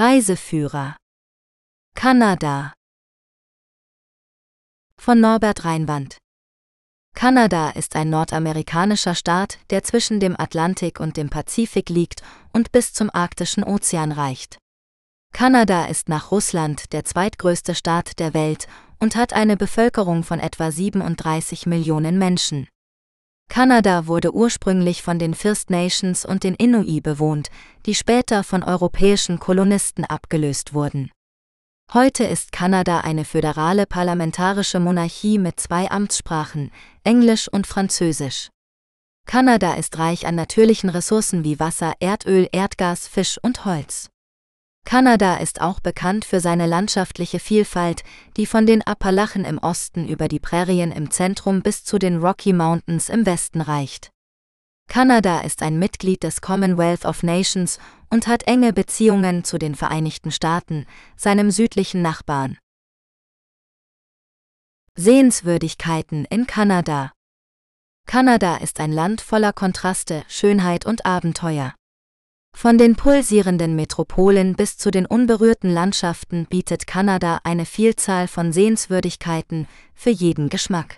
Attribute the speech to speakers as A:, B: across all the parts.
A: Reiseführer Kanada von Norbert Reinwand Kanada ist ein nordamerikanischer Staat, der zwischen dem Atlantik und dem Pazifik liegt und bis zum arktischen Ozean reicht. Kanada ist nach Russland der zweitgrößte Staat der Welt und hat eine Bevölkerung von etwa 37 Millionen Menschen. Kanada wurde ursprünglich von den First Nations und den Inuit bewohnt, die später von europäischen Kolonisten abgelöst wurden. Heute ist Kanada eine föderale parlamentarische Monarchie mit zwei Amtssprachen, Englisch und Französisch. Kanada ist reich an natürlichen Ressourcen wie Wasser, Erdöl, Erdgas, Fisch und Holz. Kanada ist auch bekannt für seine landschaftliche Vielfalt, die von den Appalachen im Osten über die Prärien im Zentrum bis zu den Rocky Mountains im Westen reicht. Kanada ist ein Mitglied des Commonwealth of Nations und hat enge Beziehungen zu den Vereinigten Staaten, seinem südlichen Nachbarn. Sehenswürdigkeiten in Kanada Kanada ist ein Land voller Kontraste, Schönheit und Abenteuer. Von den pulsierenden Metropolen bis zu den unberührten Landschaften bietet Kanada eine Vielzahl von Sehenswürdigkeiten für jeden Geschmack.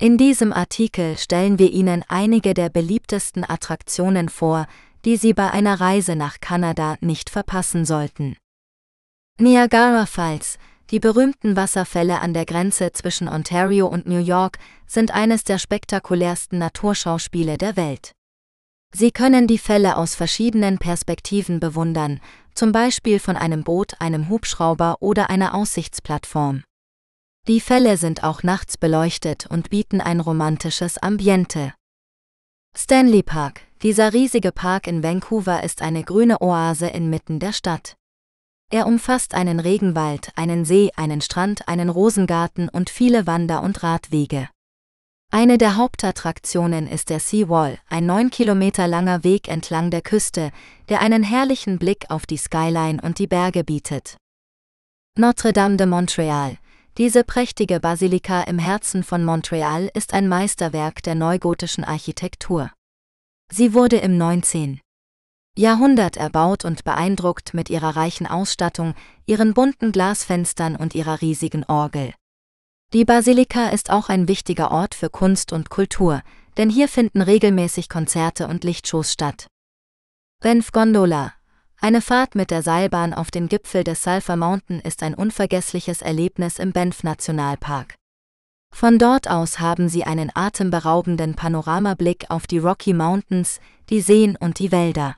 A: In diesem Artikel stellen wir Ihnen einige der beliebtesten Attraktionen vor, die Sie bei einer Reise nach Kanada nicht verpassen sollten. Niagara Falls, die berühmten Wasserfälle an der Grenze zwischen Ontario und New York, sind eines der spektakulärsten Naturschauspiele der Welt. Sie können die Fälle aus verschiedenen Perspektiven bewundern, zum Beispiel von einem Boot, einem Hubschrauber oder einer Aussichtsplattform. Die Fälle sind auch nachts beleuchtet und bieten ein romantisches Ambiente. Stanley Park, dieser riesige Park in Vancouver ist eine grüne Oase inmitten der Stadt. Er umfasst einen Regenwald, einen See, einen Strand, einen Rosengarten und viele Wander- und Radwege. Eine der Hauptattraktionen ist der Seawall, ein neun Kilometer langer Weg entlang der Küste, der einen herrlichen Blick auf die Skyline und die Berge bietet. Notre-Dame de Montreal. Diese prächtige Basilika im Herzen von Montreal ist ein Meisterwerk der neugotischen Architektur. Sie wurde im 19. Jahrhundert erbaut und beeindruckt mit ihrer reichen Ausstattung, ihren bunten Glasfenstern und ihrer riesigen Orgel. Die Basilika ist auch ein wichtiger Ort für Kunst und Kultur, denn hier finden regelmäßig Konzerte und Lichtshows statt. Banff Gondola. Eine Fahrt mit der Seilbahn auf den Gipfel des Sulphur Mountain ist ein unvergessliches Erlebnis im Banff Nationalpark. Von dort aus haben Sie einen atemberaubenden Panoramablick auf die Rocky Mountains, die Seen und die Wälder.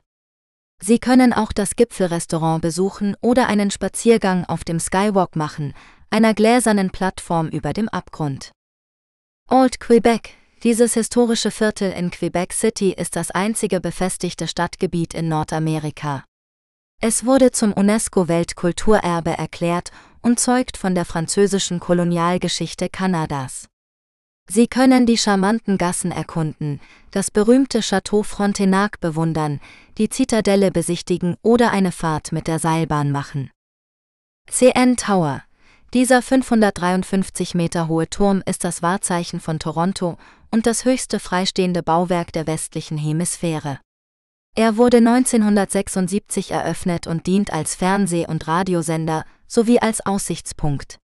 A: Sie können auch das Gipfelrestaurant besuchen oder einen Spaziergang auf dem Skywalk machen, einer gläsernen Plattform über dem Abgrund. Old Quebec, dieses historische Viertel in Quebec City ist das einzige befestigte Stadtgebiet in Nordamerika. Es wurde zum UNESCO-Weltkulturerbe erklärt und zeugt von der französischen Kolonialgeschichte Kanadas. Sie können die charmanten Gassen erkunden, das berühmte Château Frontenac bewundern, die Zitadelle besichtigen oder eine Fahrt mit der Seilbahn machen. CN Tower, dieser 553 Meter hohe Turm ist das Wahrzeichen von Toronto und das höchste freistehende Bauwerk der westlichen Hemisphäre. Er wurde 1976 eröffnet und dient als Fernseh- und Radiosender sowie als Aussichtspunkt.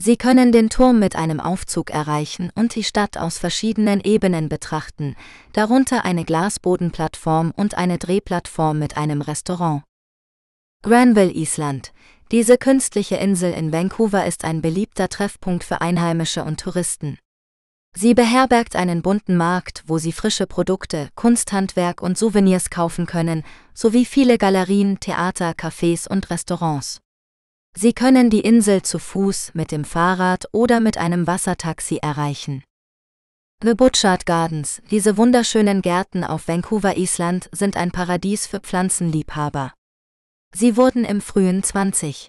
A: Sie können den Turm mit einem Aufzug erreichen und die Stadt aus verschiedenen Ebenen betrachten, darunter eine Glasbodenplattform und eine Drehplattform mit einem Restaurant. Granville Island, diese künstliche Insel in Vancouver ist ein beliebter Treffpunkt für Einheimische und Touristen. Sie beherbergt einen bunten Markt, wo Sie frische Produkte, Kunsthandwerk und Souvenirs kaufen können, sowie viele Galerien, Theater, Cafés und Restaurants. Sie können die Insel zu Fuß, mit dem Fahrrad oder mit einem Wassertaxi erreichen. The Butchart Gardens, diese wunderschönen Gärten auf Vancouver Island, sind ein Paradies für Pflanzenliebhaber. Sie wurden im frühen 20.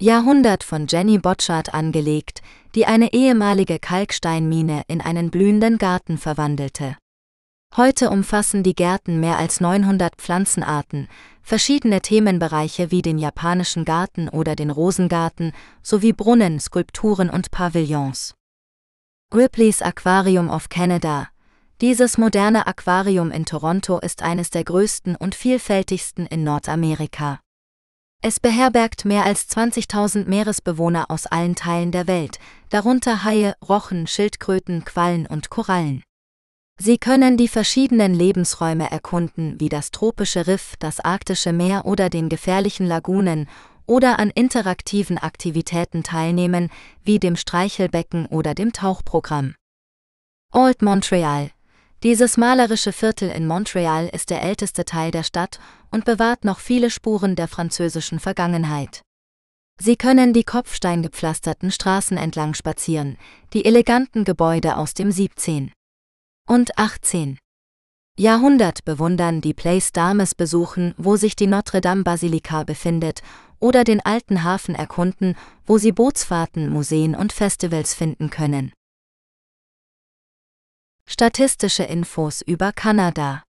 A: Jahrhundert von Jenny Botchard angelegt, die eine ehemalige Kalksteinmine in einen blühenden Garten verwandelte. Heute umfassen die Gärten mehr als 900 Pflanzenarten, verschiedene Themenbereiche wie den japanischen Garten oder den Rosengarten sowie Brunnen, Skulpturen und Pavillons. Ripley's Aquarium of Canada, dieses moderne Aquarium in Toronto ist eines der größten und vielfältigsten in Nordamerika. Es beherbergt mehr als 20.000 Meeresbewohner aus allen Teilen der Welt, darunter Haie, Rochen, Schildkröten, Quallen und Korallen. Sie können die verschiedenen Lebensräume erkunden, wie das tropische Riff, das arktische Meer oder den gefährlichen Lagunen, oder an interaktiven Aktivitäten teilnehmen, wie dem Streichelbecken oder dem Tauchprogramm. Old Montreal Dieses malerische Viertel in Montreal ist der älteste Teil der Stadt und bewahrt noch viele Spuren der französischen Vergangenheit. Sie können die kopfsteingepflasterten Straßen entlang spazieren, die eleganten Gebäude aus dem 17 und 18. Jahrhundert bewundern, die Place d'Armes besuchen, wo sich die Notre-Dame-Basilika befindet, oder den alten Hafen erkunden, wo sie Bootsfahrten, Museen und Festivals finden können. Statistische Infos über Kanada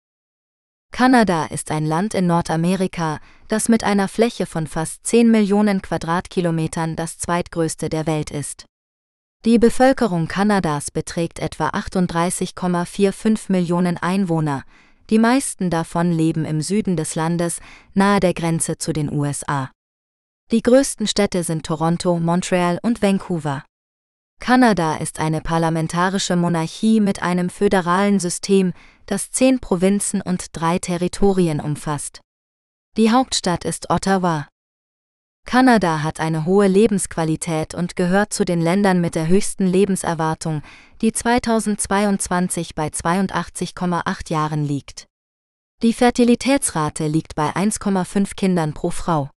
A: Kanada ist ein Land in Nordamerika, das mit einer Fläche von fast 10 Millionen Quadratkilometern das zweitgrößte der Welt ist. Die Bevölkerung Kanadas beträgt etwa 38,45 Millionen Einwohner, die meisten davon leben im Süden des Landes, nahe der Grenze zu den USA. Die größten Städte sind Toronto, Montreal und Vancouver. Kanada ist eine parlamentarische Monarchie mit einem föderalen System, das zehn Provinzen und drei Territorien umfasst. Die Hauptstadt ist Ottawa. Kanada hat eine hohe Lebensqualität und gehört zu den Ländern mit der höchsten Lebenserwartung, die 2022 bei 82,8 Jahren liegt. Die Fertilitätsrate liegt bei 1,5 Kindern pro Frau.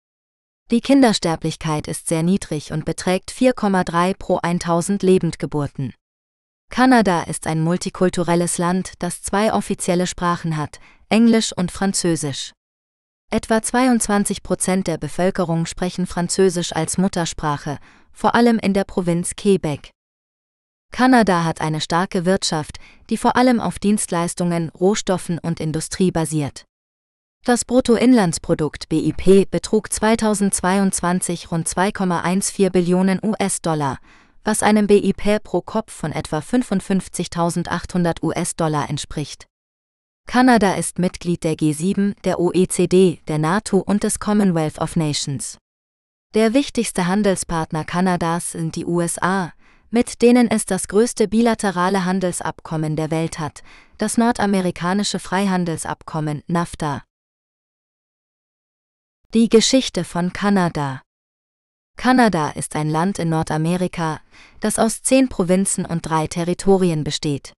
A: Die Kindersterblichkeit ist sehr niedrig und beträgt 4,3 pro 1000 Lebendgeburten. Kanada ist ein multikulturelles Land, das zwei offizielle Sprachen hat, Englisch und Französisch. Etwa 22 Prozent der Bevölkerung sprechen Französisch als Muttersprache, vor allem in der Provinz Quebec. Kanada hat eine starke Wirtschaft, die vor allem auf Dienstleistungen, Rohstoffen und Industrie basiert. Das Bruttoinlandsprodukt BIP betrug 2022 rund 2,14 Billionen US-Dollar, was einem BIP pro Kopf von etwa 55.800 US-Dollar entspricht. Kanada ist Mitglied der G7, der OECD, der NATO und des Commonwealth of Nations. Der wichtigste Handelspartner Kanadas sind die USA, mit denen es das größte bilaterale Handelsabkommen der Welt hat, das nordamerikanische Freihandelsabkommen NAFTA. Die Geschichte von Kanada Kanada ist ein Land in Nordamerika, das aus zehn Provinzen und drei Territorien besteht.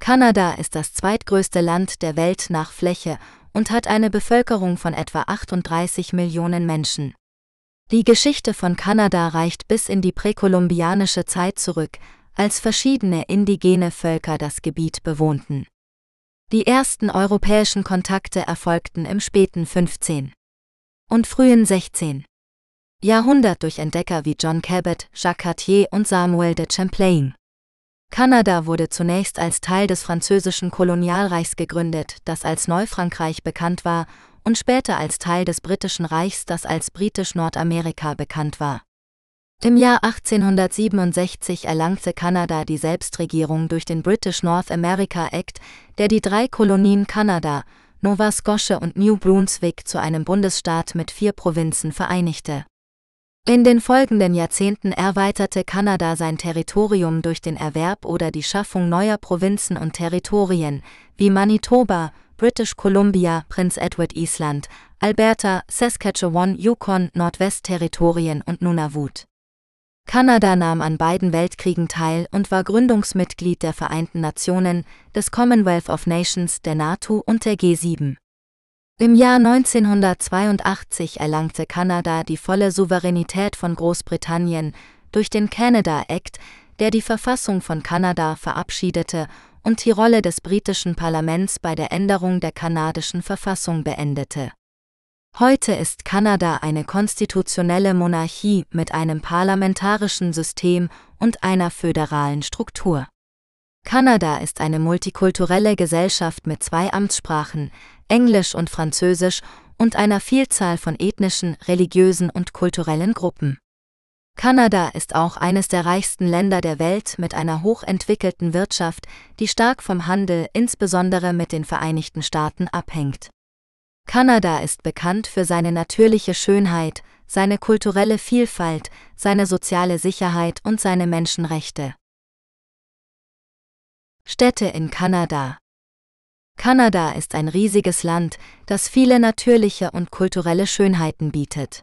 A: Kanada ist das zweitgrößte Land der Welt nach Fläche und hat eine Bevölkerung von etwa 38 Millionen Menschen. Die Geschichte von Kanada reicht bis in die präkolumbianische Zeit zurück, als verschiedene indigene Völker das Gebiet bewohnten. Die ersten europäischen Kontakte erfolgten im späten 15. und frühen 16. Jahrhundert durch Entdecker wie John Cabot, Jacques Cartier und Samuel de Champlain. Kanada wurde zunächst als Teil des französischen Kolonialreichs gegründet, das als Neufrankreich bekannt war, und später als Teil des britischen Reichs, das als britisch-Nordamerika bekannt war. Im Jahr 1867 erlangte Kanada die Selbstregierung durch den British North America Act, der die drei Kolonien Kanada, Nova Scotia und New Brunswick zu einem Bundesstaat mit vier Provinzen vereinigte. In den folgenden Jahrzehnten erweiterte Kanada sein Territorium durch den Erwerb oder die Schaffung neuer Provinzen und Territorien, wie Manitoba, British Columbia, Prince Edward Island, Alberta, Saskatchewan, Yukon, Nordwestterritorien und Nunavut. Kanada nahm an beiden Weltkriegen teil und war Gründungsmitglied der Vereinten Nationen, des Commonwealth of Nations, der NATO und der G7. Im Jahr 1982 erlangte Kanada die volle Souveränität von Großbritannien durch den Canada Act, der die Verfassung von Kanada verabschiedete und die Rolle des britischen Parlaments bei der Änderung der kanadischen Verfassung beendete. Heute ist Kanada eine konstitutionelle Monarchie mit einem parlamentarischen System und einer föderalen Struktur. Kanada ist eine multikulturelle Gesellschaft mit zwei Amtssprachen, Englisch und Französisch, und einer Vielzahl von ethnischen, religiösen und kulturellen Gruppen. Kanada ist auch eines der reichsten Länder der Welt mit einer hochentwickelten Wirtschaft, die stark vom Handel, insbesondere mit den Vereinigten Staaten, abhängt. Kanada ist bekannt für seine natürliche Schönheit, seine kulturelle Vielfalt, seine soziale Sicherheit und seine Menschenrechte. Städte in Kanada Kanada ist ein riesiges Land, das viele natürliche und kulturelle Schönheiten bietet.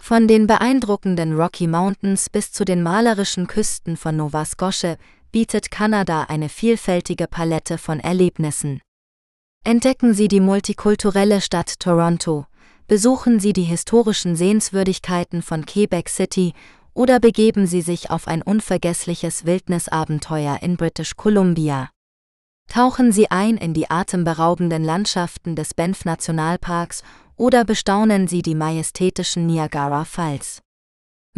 A: Von den beeindruckenden Rocky Mountains bis zu den malerischen Küsten von Nova Scotia bietet Kanada eine vielfältige Palette von Erlebnissen. Entdecken Sie die multikulturelle Stadt Toronto, besuchen Sie die historischen Sehenswürdigkeiten von Quebec City oder begeben Sie sich auf ein unvergessliches Wildnisabenteuer in British Columbia. Tauchen Sie ein in die atemberaubenden Landschaften des Banff Nationalparks oder bestaunen Sie die majestätischen Niagara Falls.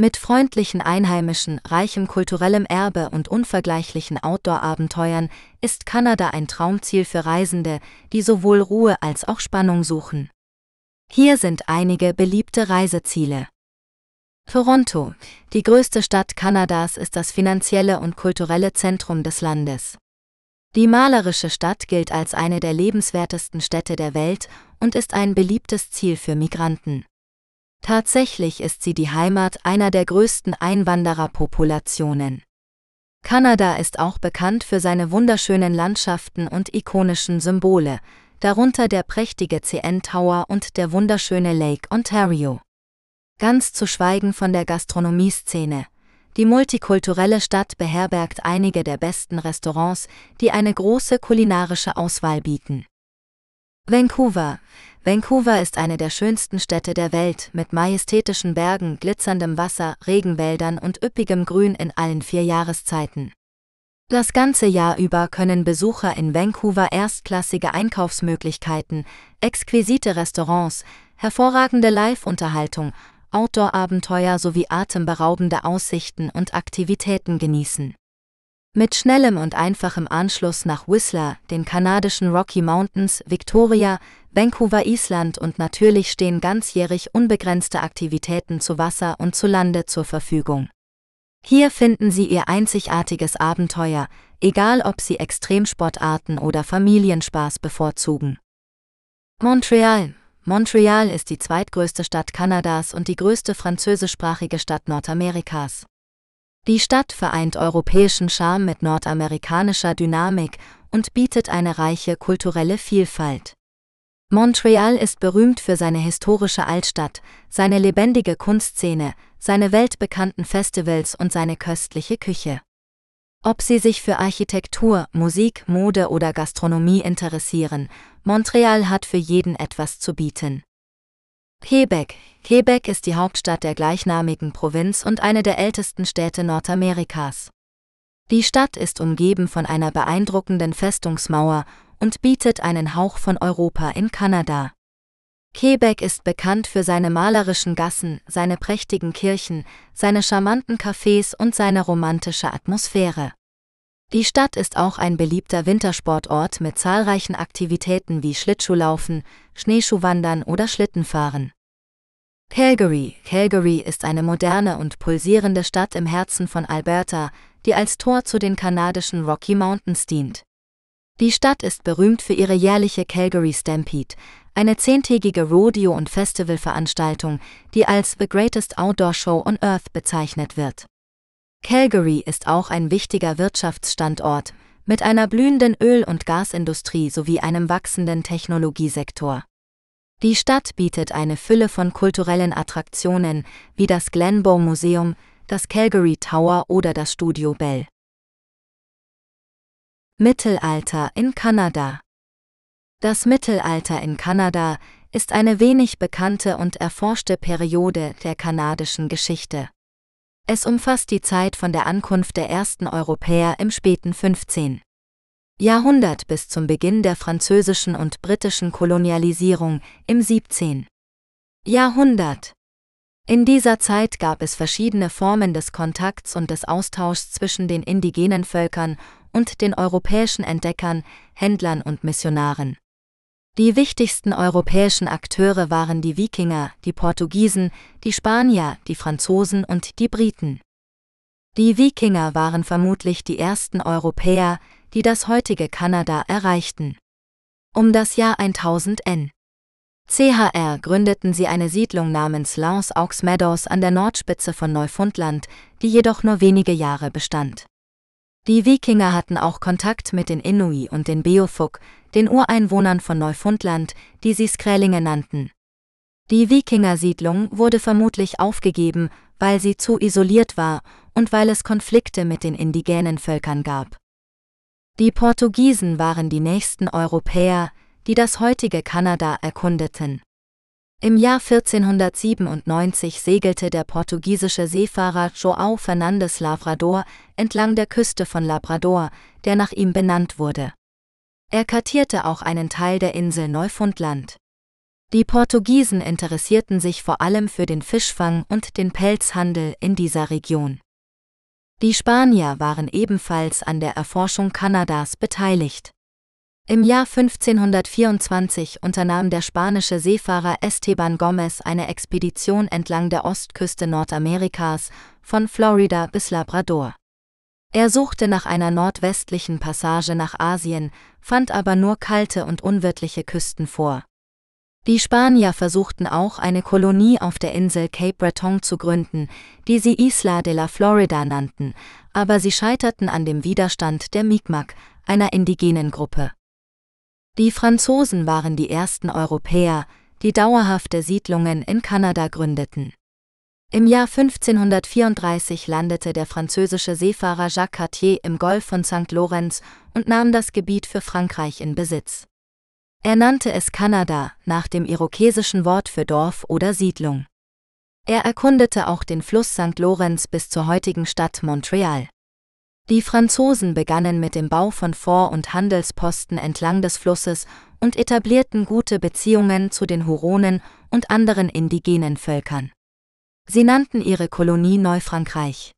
A: Mit freundlichen Einheimischen, reichem kulturellem Erbe und unvergleichlichen Outdoor-Abenteuern ist Kanada ein Traumziel für Reisende, die sowohl Ruhe als auch Spannung suchen. Hier sind einige beliebte Reiseziele. Toronto, die größte Stadt Kanadas, ist das finanzielle und kulturelle Zentrum des Landes. Die malerische Stadt gilt als eine der lebenswertesten Städte der Welt und ist ein beliebtes Ziel für Migranten. Tatsächlich ist sie die Heimat einer der größten Einwandererpopulationen. Kanada ist auch bekannt für seine wunderschönen Landschaften und ikonischen Symbole, darunter der prächtige CN Tower und der wunderschöne Lake Ontario. Ganz zu schweigen von der Gastronomieszene, die multikulturelle Stadt beherbergt einige der besten Restaurants, die eine große kulinarische Auswahl bieten. Vancouver. Vancouver ist eine der schönsten Städte der Welt mit majestätischen Bergen, glitzerndem Wasser, Regenwäldern und üppigem Grün in allen vier Jahreszeiten. Das ganze Jahr über können Besucher in Vancouver erstklassige Einkaufsmöglichkeiten, exquisite Restaurants, hervorragende Live-Unterhaltung Outdoor-Abenteuer sowie atemberaubende Aussichten und Aktivitäten genießen. Mit schnellem und einfachem Anschluss nach Whistler, den kanadischen Rocky Mountains, Victoria, Vancouver Island und natürlich stehen ganzjährig unbegrenzte Aktivitäten zu Wasser und zu Lande zur Verfügung. Hier finden Sie Ihr einzigartiges Abenteuer, egal ob Sie Extremsportarten oder Familienspaß bevorzugen. Montreal, Montreal ist die zweitgrößte Stadt Kanadas und die größte französischsprachige Stadt Nordamerikas. Die Stadt vereint europäischen Charme mit nordamerikanischer Dynamik und bietet eine reiche kulturelle Vielfalt. Montreal ist berühmt für seine historische Altstadt, seine lebendige Kunstszene, seine weltbekannten Festivals und seine köstliche Küche. Ob Sie sich für Architektur, Musik, Mode oder Gastronomie interessieren, Montreal hat für jeden etwas zu bieten. Quebec. Quebec ist die Hauptstadt der gleichnamigen Provinz und eine der ältesten Städte Nordamerikas. Die Stadt ist umgeben von einer beeindruckenden Festungsmauer und bietet einen Hauch von Europa in Kanada. Quebec ist bekannt für seine malerischen Gassen, seine prächtigen Kirchen, seine charmanten Cafés und seine romantische Atmosphäre. Die Stadt ist auch ein beliebter Wintersportort mit zahlreichen Aktivitäten wie Schlittschuhlaufen, Schneeschuhwandern oder Schlittenfahren. Calgary. Calgary ist eine moderne und pulsierende Stadt im Herzen von Alberta, die als Tor zu den kanadischen Rocky Mountains dient. Die Stadt ist berühmt für ihre jährliche Calgary Stampede, eine zehntägige Rodeo- und Festivalveranstaltung, die als The Greatest Outdoor Show on Earth bezeichnet wird. Calgary ist auch ein wichtiger Wirtschaftsstandort mit einer blühenden Öl- und Gasindustrie sowie einem wachsenden Technologiesektor. Die Stadt bietet eine Fülle von kulturellen Attraktionen wie das Glenbow Museum, das Calgary Tower oder das Studio Bell. Mittelalter in Kanada Das Mittelalter in Kanada ist eine wenig bekannte und erforschte Periode der kanadischen Geschichte. Es umfasst die Zeit von der Ankunft der ersten Europäer im späten 15. Jahrhundert bis zum Beginn der französischen und britischen Kolonialisierung im 17. Jahrhundert. In dieser Zeit gab es verschiedene Formen des Kontakts und des Austauschs zwischen den indigenen Völkern und den europäischen Entdeckern, Händlern und Missionaren. Die wichtigsten europäischen Akteure waren die Wikinger, die Portugiesen, die Spanier, die Franzosen und die Briten. Die Wikinger waren vermutlich die ersten Europäer, die das heutige Kanada erreichten. Um das Jahr 1000 n. CHR gründeten sie eine Siedlung namens Lance Aux Meadows an der Nordspitze von Neufundland, die jedoch nur wenige Jahre bestand. Die Wikinger hatten auch Kontakt mit den Inui und den Beofuk, den Ureinwohnern von Neufundland, die sie Skrälinge nannten. Die Wikingersiedlung wurde vermutlich aufgegeben, weil sie zu isoliert war und weil es Konflikte mit den indigenen Völkern gab. Die Portugiesen waren die nächsten Europäer, die das heutige Kanada erkundeten. Im Jahr 1497 segelte der portugiesische Seefahrer João Fernandes Lavrador entlang der Küste von Labrador, der nach ihm benannt wurde. Er kartierte auch einen Teil der Insel Neufundland. Die Portugiesen interessierten sich vor allem für den Fischfang und den Pelzhandel in dieser Region. Die Spanier waren ebenfalls an der Erforschung Kanadas beteiligt. Im Jahr 1524 unternahm der spanische Seefahrer Esteban Gomez eine Expedition entlang der Ostküste Nordamerikas, von Florida bis Labrador. Er suchte nach einer nordwestlichen Passage nach Asien, fand aber nur kalte und unwirtliche Küsten vor. Die Spanier versuchten auch eine Kolonie auf der Insel Cape Breton zu gründen, die sie Isla de la Florida nannten, aber sie scheiterten an dem Widerstand der Mi'kmaq, einer indigenen Gruppe. Die Franzosen waren die ersten Europäer, die dauerhafte Siedlungen in Kanada gründeten. Im Jahr 1534 landete der französische Seefahrer Jacques Cartier im Golf von St. Lawrence und nahm das Gebiet für Frankreich in Besitz. Er nannte es Kanada nach dem irokesischen Wort für Dorf oder Siedlung. Er erkundete auch den Fluss St. Lawrence bis zur heutigen Stadt Montreal. Die Franzosen begannen mit dem Bau von Fort- und Handelsposten entlang des Flusses und etablierten gute Beziehungen zu den Huronen und anderen indigenen Völkern. Sie nannten ihre Kolonie Neufrankreich.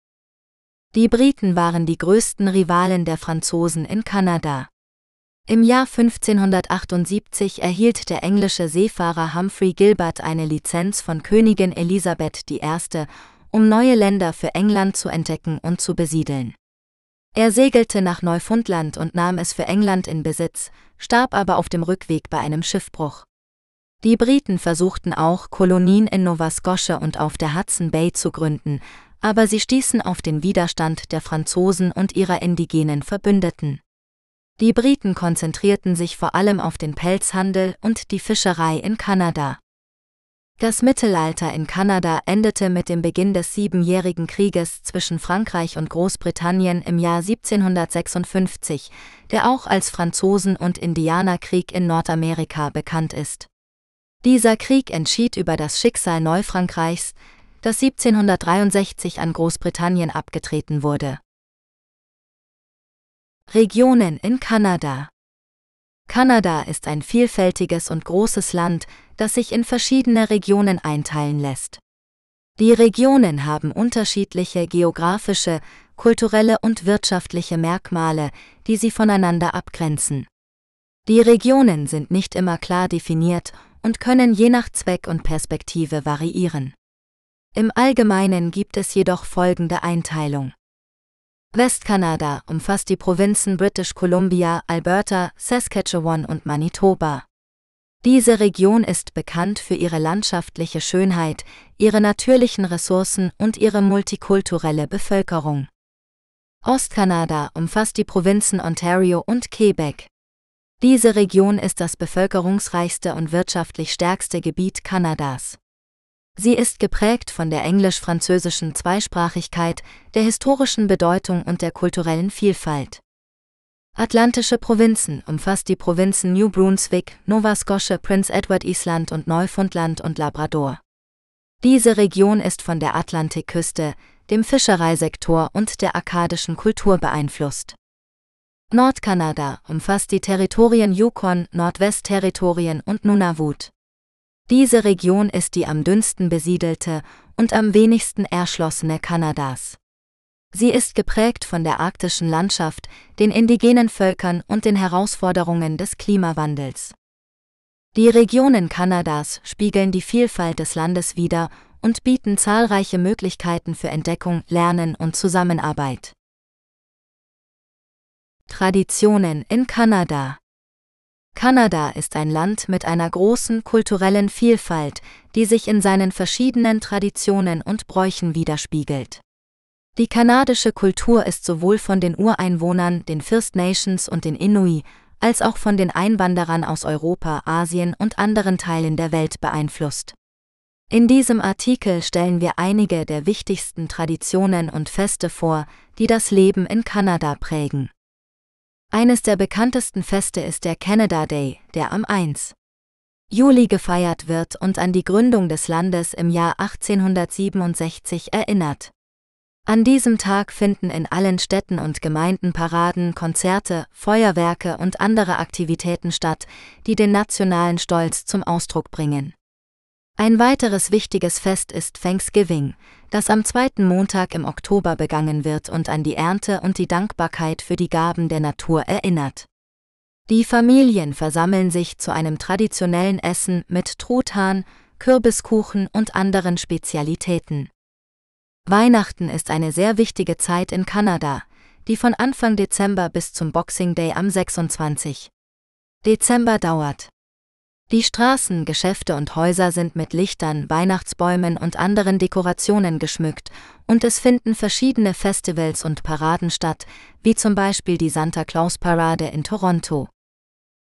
A: Die Briten waren die größten Rivalen der Franzosen in Kanada. Im Jahr 1578 erhielt der englische Seefahrer Humphrey Gilbert eine Lizenz von Königin Elisabeth I., um neue Länder für England zu entdecken und zu besiedeln. Er segelte nach Neufundland und nahm es für England in Besitz, starb aber auf dem Rückweg bei einem Schiffbruch. Die Briten versuchten auch, Kolonien in Nova Scotia und auf der Hudson Bay zu gründen, aber sie stießen auf den Widerstand der Franzosen und ihrer indigenen Verbündeten. Die Briten konzentrierten sich vor allem auf den Pelzhandel und die Fischerei in Kanada. Das Mittelalter in Kanada endete mit dem Beginn des Siebenjährigen Krieges zwischen Frankreich und Großbritannien im Jahr 1756, der auch als Franzosen- und Indianerkrieg in Nordamerika bekannt ist. Dieser Krieg entschied über das Schicksal Neufrankreichs, das 1763 an Großbritannien abgetreten wurde. Regionen in Kanada Kanada ist ein vielfältiges und großes Land, das sich in verschiedene Regionen einteilen lässt. Die Regionen haben unterschiedliche geografische, kulturelle und wirtschaftliche Merkmale, die sie voneinander abgrenzen. Die Regionen sind nicht immer klar definiert und können je nach Zweck und Perspektive variieren. Im Allgemeinen gibt es jedoch folgende Einteilung. Westkanada umfasst die Provinzen British Columbia, Alberta, Saskatchewan und Manitoba. Diese Region ist bekannt für ihre landschaftliche Schönheit, ihre natürlichen Ressourcen und ihre multikulturelle Bevölkerung. Ostkanada umfasst die Provinzen Ontario und Quebec. Diese Region ist das bevölkerungsreichste und wirtschaftlich stärkste Gebiet Kanadas. Sie ist geprägt von der englisch-französischen Zweisprachigkeit, der historischen Bedeutung und der kulturellen Vielfalt. Atlantische Provinzen umfasst die Provinzen New Brunswick, Nova Scotia, Prince Edward Island und Neufundland und Labrador. Diese Region ist von der Atlantikküste, dem Fischereisektor und der akkadischen Kultur beeinflusst. Nordkanada umfasst die Territorien Yukon, Nordwestterritorien und Nunavut. Diese Region ist die am dünnsten besiedelte und am wenigsten erschlossene Kanadas. Sie ist geprägt von der arktischen Landschaft, den indigenen Völkern und den Herausforderungen des Klimawandels. Die Regionen Kanadas spiegeln die Vielfalt des Landes wider und bieten zahlreiche Möglichkeiten für Entdeckung, Lernen und Zusammenarbeit. Traditionen in Kanada Kanada ist ein Land mit einer großen kulturellen Vielfalt, die sich in seinen verschiedenen Traditionen und Bräuchen widerspiegelt. Die kanadische Kultur ist sowohl von den Ureinwohnern, den First Nations und den Inuit, als auch von den Einwanderern aus Europa, Asien und anderen Teilen der Welt beeinflusst. In diesem Artikel stellen wir einige der wichtigsten Traditionen und Feste vor, die das Leben in Kanada prägen. Eines der bekanntesten Feste ist der Canada Day, der am 1. Juli gefeiert wird und an die Gründung des Landes im Jahr 1867 erinnert. An diesem Tag finden in allen Städten und Gemeinden Paraden, Konzerte, Feuerwerke und andere Aktivitäten statt, die den nationalen Stolz zum Ausdruck bringen. Ein weiteres wichtiges Fest ist Thanksgiving, das am zweiten Montag im Oktober begangen wird und an die Ernte und die Dankbarkeit für die Gaben der Natur erinnert. Die Familien versammeln sich zu einem traditionellen Essen mit Truthahn, Kürbiskuchen und anderen Spezialitäten. Weihnachten ist eine sehr wichtige Zeit in Kanada, die von Anfang Dezember bis zum Boxing Day am 26. Dezember dauert. Die Straßen, Geschäfte und Häuser sind mit Lichtern, Weihnachtsbäumen und anderen Dekorationen geschmückt, und es finden verschiedene Festivals und Paraden statt, wie zum Beispiel die Santa Claus Parade in Toronto.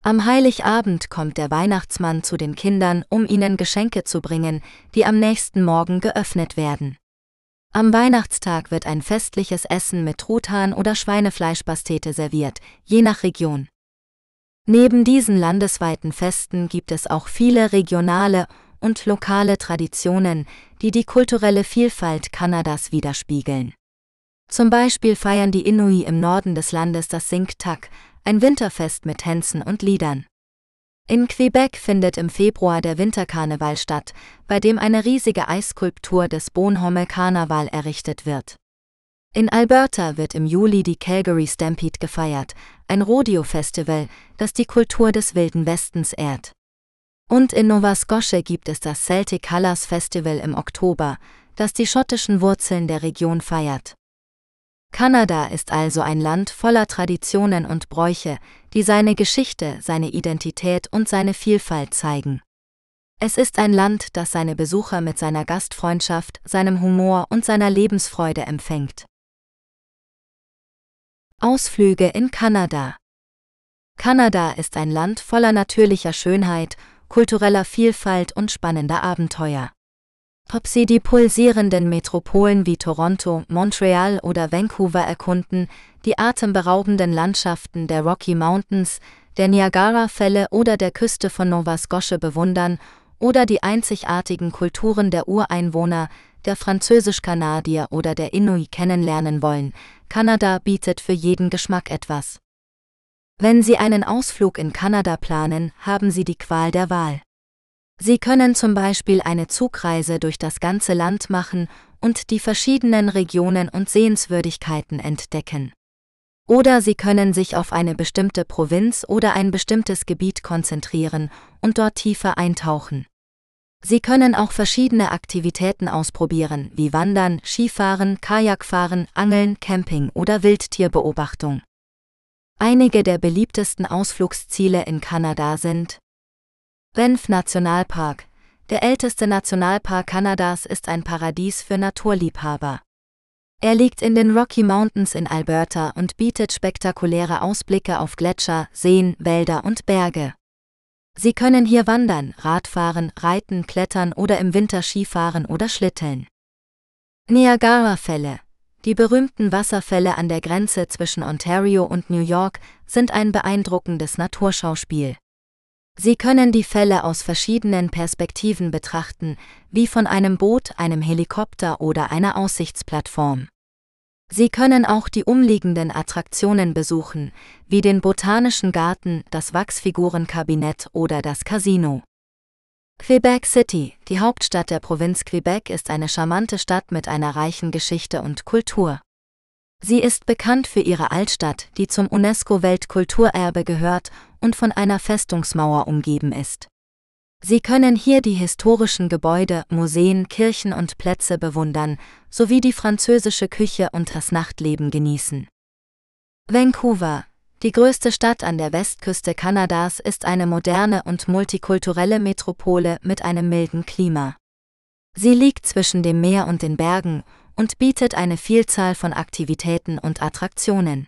A: Am Heiligabend kommt der Weihnachtsmann zu den Kindern, um ihnen Geschenke zu bringen, die am nächsten Morgen geöffnet werden. Am Weihnachtstag wird ein festliches Essen mit Truthahn oder Schweinefleischpastete serviert, je nach Region. Neben diesen landesweiten Festen gibt es auch viele regionale und lokale Traditionen, die die kulturelle Vielfalt Kanadas widerspiegeln. Zum Beispiel feiern die Inuit im Norden des Landes das Sinktak, ein Winterfest mit Tänzen und Liedern. In Quebec findet im Februar der Winterkarneval statt, bei dem eine riesige Eisskulptur des Bonhomme Karneval errichtet wird. In Alberta wird im Juli die Calgary Stampede gefeiert, ein Rodeo-Festival, das die Kultur des Wilden Westens ehrt. Und in Nova Scotia gibt es das Celtic Colors Festival im Oktober, das die schottischen Wurzeln der Region feiert. Kanada ist also ein Land voller Traditionen und Bräuche, die seine Geschichte, seine Identität und seine Vielfalt zeigen. Es ist ein Land, das seine Besucher mit seiner Gastfreundschaft, seinem Humor und seiner Lebensfreude empfängt. Ausflüge in Kanada Kanada ist ein Land voller natürlicher Schönheit, kultureller Vielfalt und spannender Abenteuer. Ob Sie die pulsierenden Metropolen wie Toronto, Montreal oder Vancouver erkunden, die atemberaubenden Landschaften der Rocky Mountains, der Niagara-Fälle oder der Küste von Nova Scotia bewundern oder die einzigartigen Kulturen der Ureinwohner, der Französisch-Kanadier oder der Inuit kennenlernen wollen, Kanada bietet für jeden Geschmack etwas. Wenn Sie einen Ausflug in Kanada planen, haben Sie die Qual der Wahl. Sie können zum Beispiel eine Zugreise durch das ganze Land machen und die verschiedenen Regionen und Sehenswürdigkeiten entdecken. Oder Sie können sich auf eine bestimmte Provinz oder ein bestimmtes Gebiet konzentrieren und dort tiefer eintauchen. Sie können auch verschiedene Aktivitäten ausprobieren, wie Wandern, Skifahren, Kajakfahren, Angeln, Camping oder Wildtierbeobachtung. Einige der beliebtesten Ausflugsziele in Kanada sind Banff Nationalpark. Der älteste Nationalpark Kanadas ist ein Paradies für Naturliebhaber. Er liegt in den Rocky Mountains in Alberta und bietet spektakuläre Ausblicke auf Gletscher, Seen, Wälder und Berge. Sie können hier wandern, Radfahren, reiten, klettern oder im Winter Skifahren oder schlitteln. Niagara-Fälle. Die berühmten Wasserfälle an der Grenze zwischen Ontario und New York sind ein beeindruckendes Naturschauspiel. Sie können die Fälle aus verschiedenen Perspektiven betrachten, wie von einem Boot, einem Helikopter oder einer Aussichtsplattform. Sie können auch die umliegenden Attraktionen besuchen, wie den Botanischen Garten, das Wachsfigurenkabinett oder das Casino. Quebec City, die Hauptstadt der Provinz Quebec, ist eine charmante Stadt mit einer reichen Geschichte und Kultur. Sie ist bekannt für ihre Altstadt, die zum UNESCO-Weltkulturerbe gehört und von einer Festungsmauer umgeben ist. Sie können hier die historischen Gebäude, Museen, Kirchen und Plätze bewundern, sowie die französische Küche und das Nachtleben genießen. Vancouver. Die größte Stadt an der Westküste Kanadas ist eine moderne und multikulturelle Metropole mit einem milden Klima. Sie liegt zwischen dem Meer und den Bergen und bietet eine Vielzahl von Aktivitäten und Attraktionen.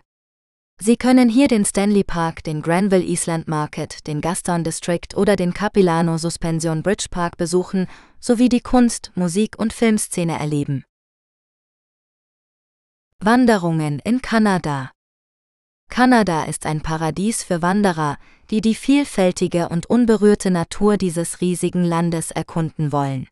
A: Sie können hier den Stanley Park, den Granville Island Market, den Gaston District oder den Capilano Suspension Bridge Park besuchen, sowie die Kunst-, Musik- und Filmszene erleben. Wanderungen in Kanada Kanada ist ein Paradies für Wanderer, die die vielfältige und unberührte Natur dieses riesigen Landes erkunden wollen.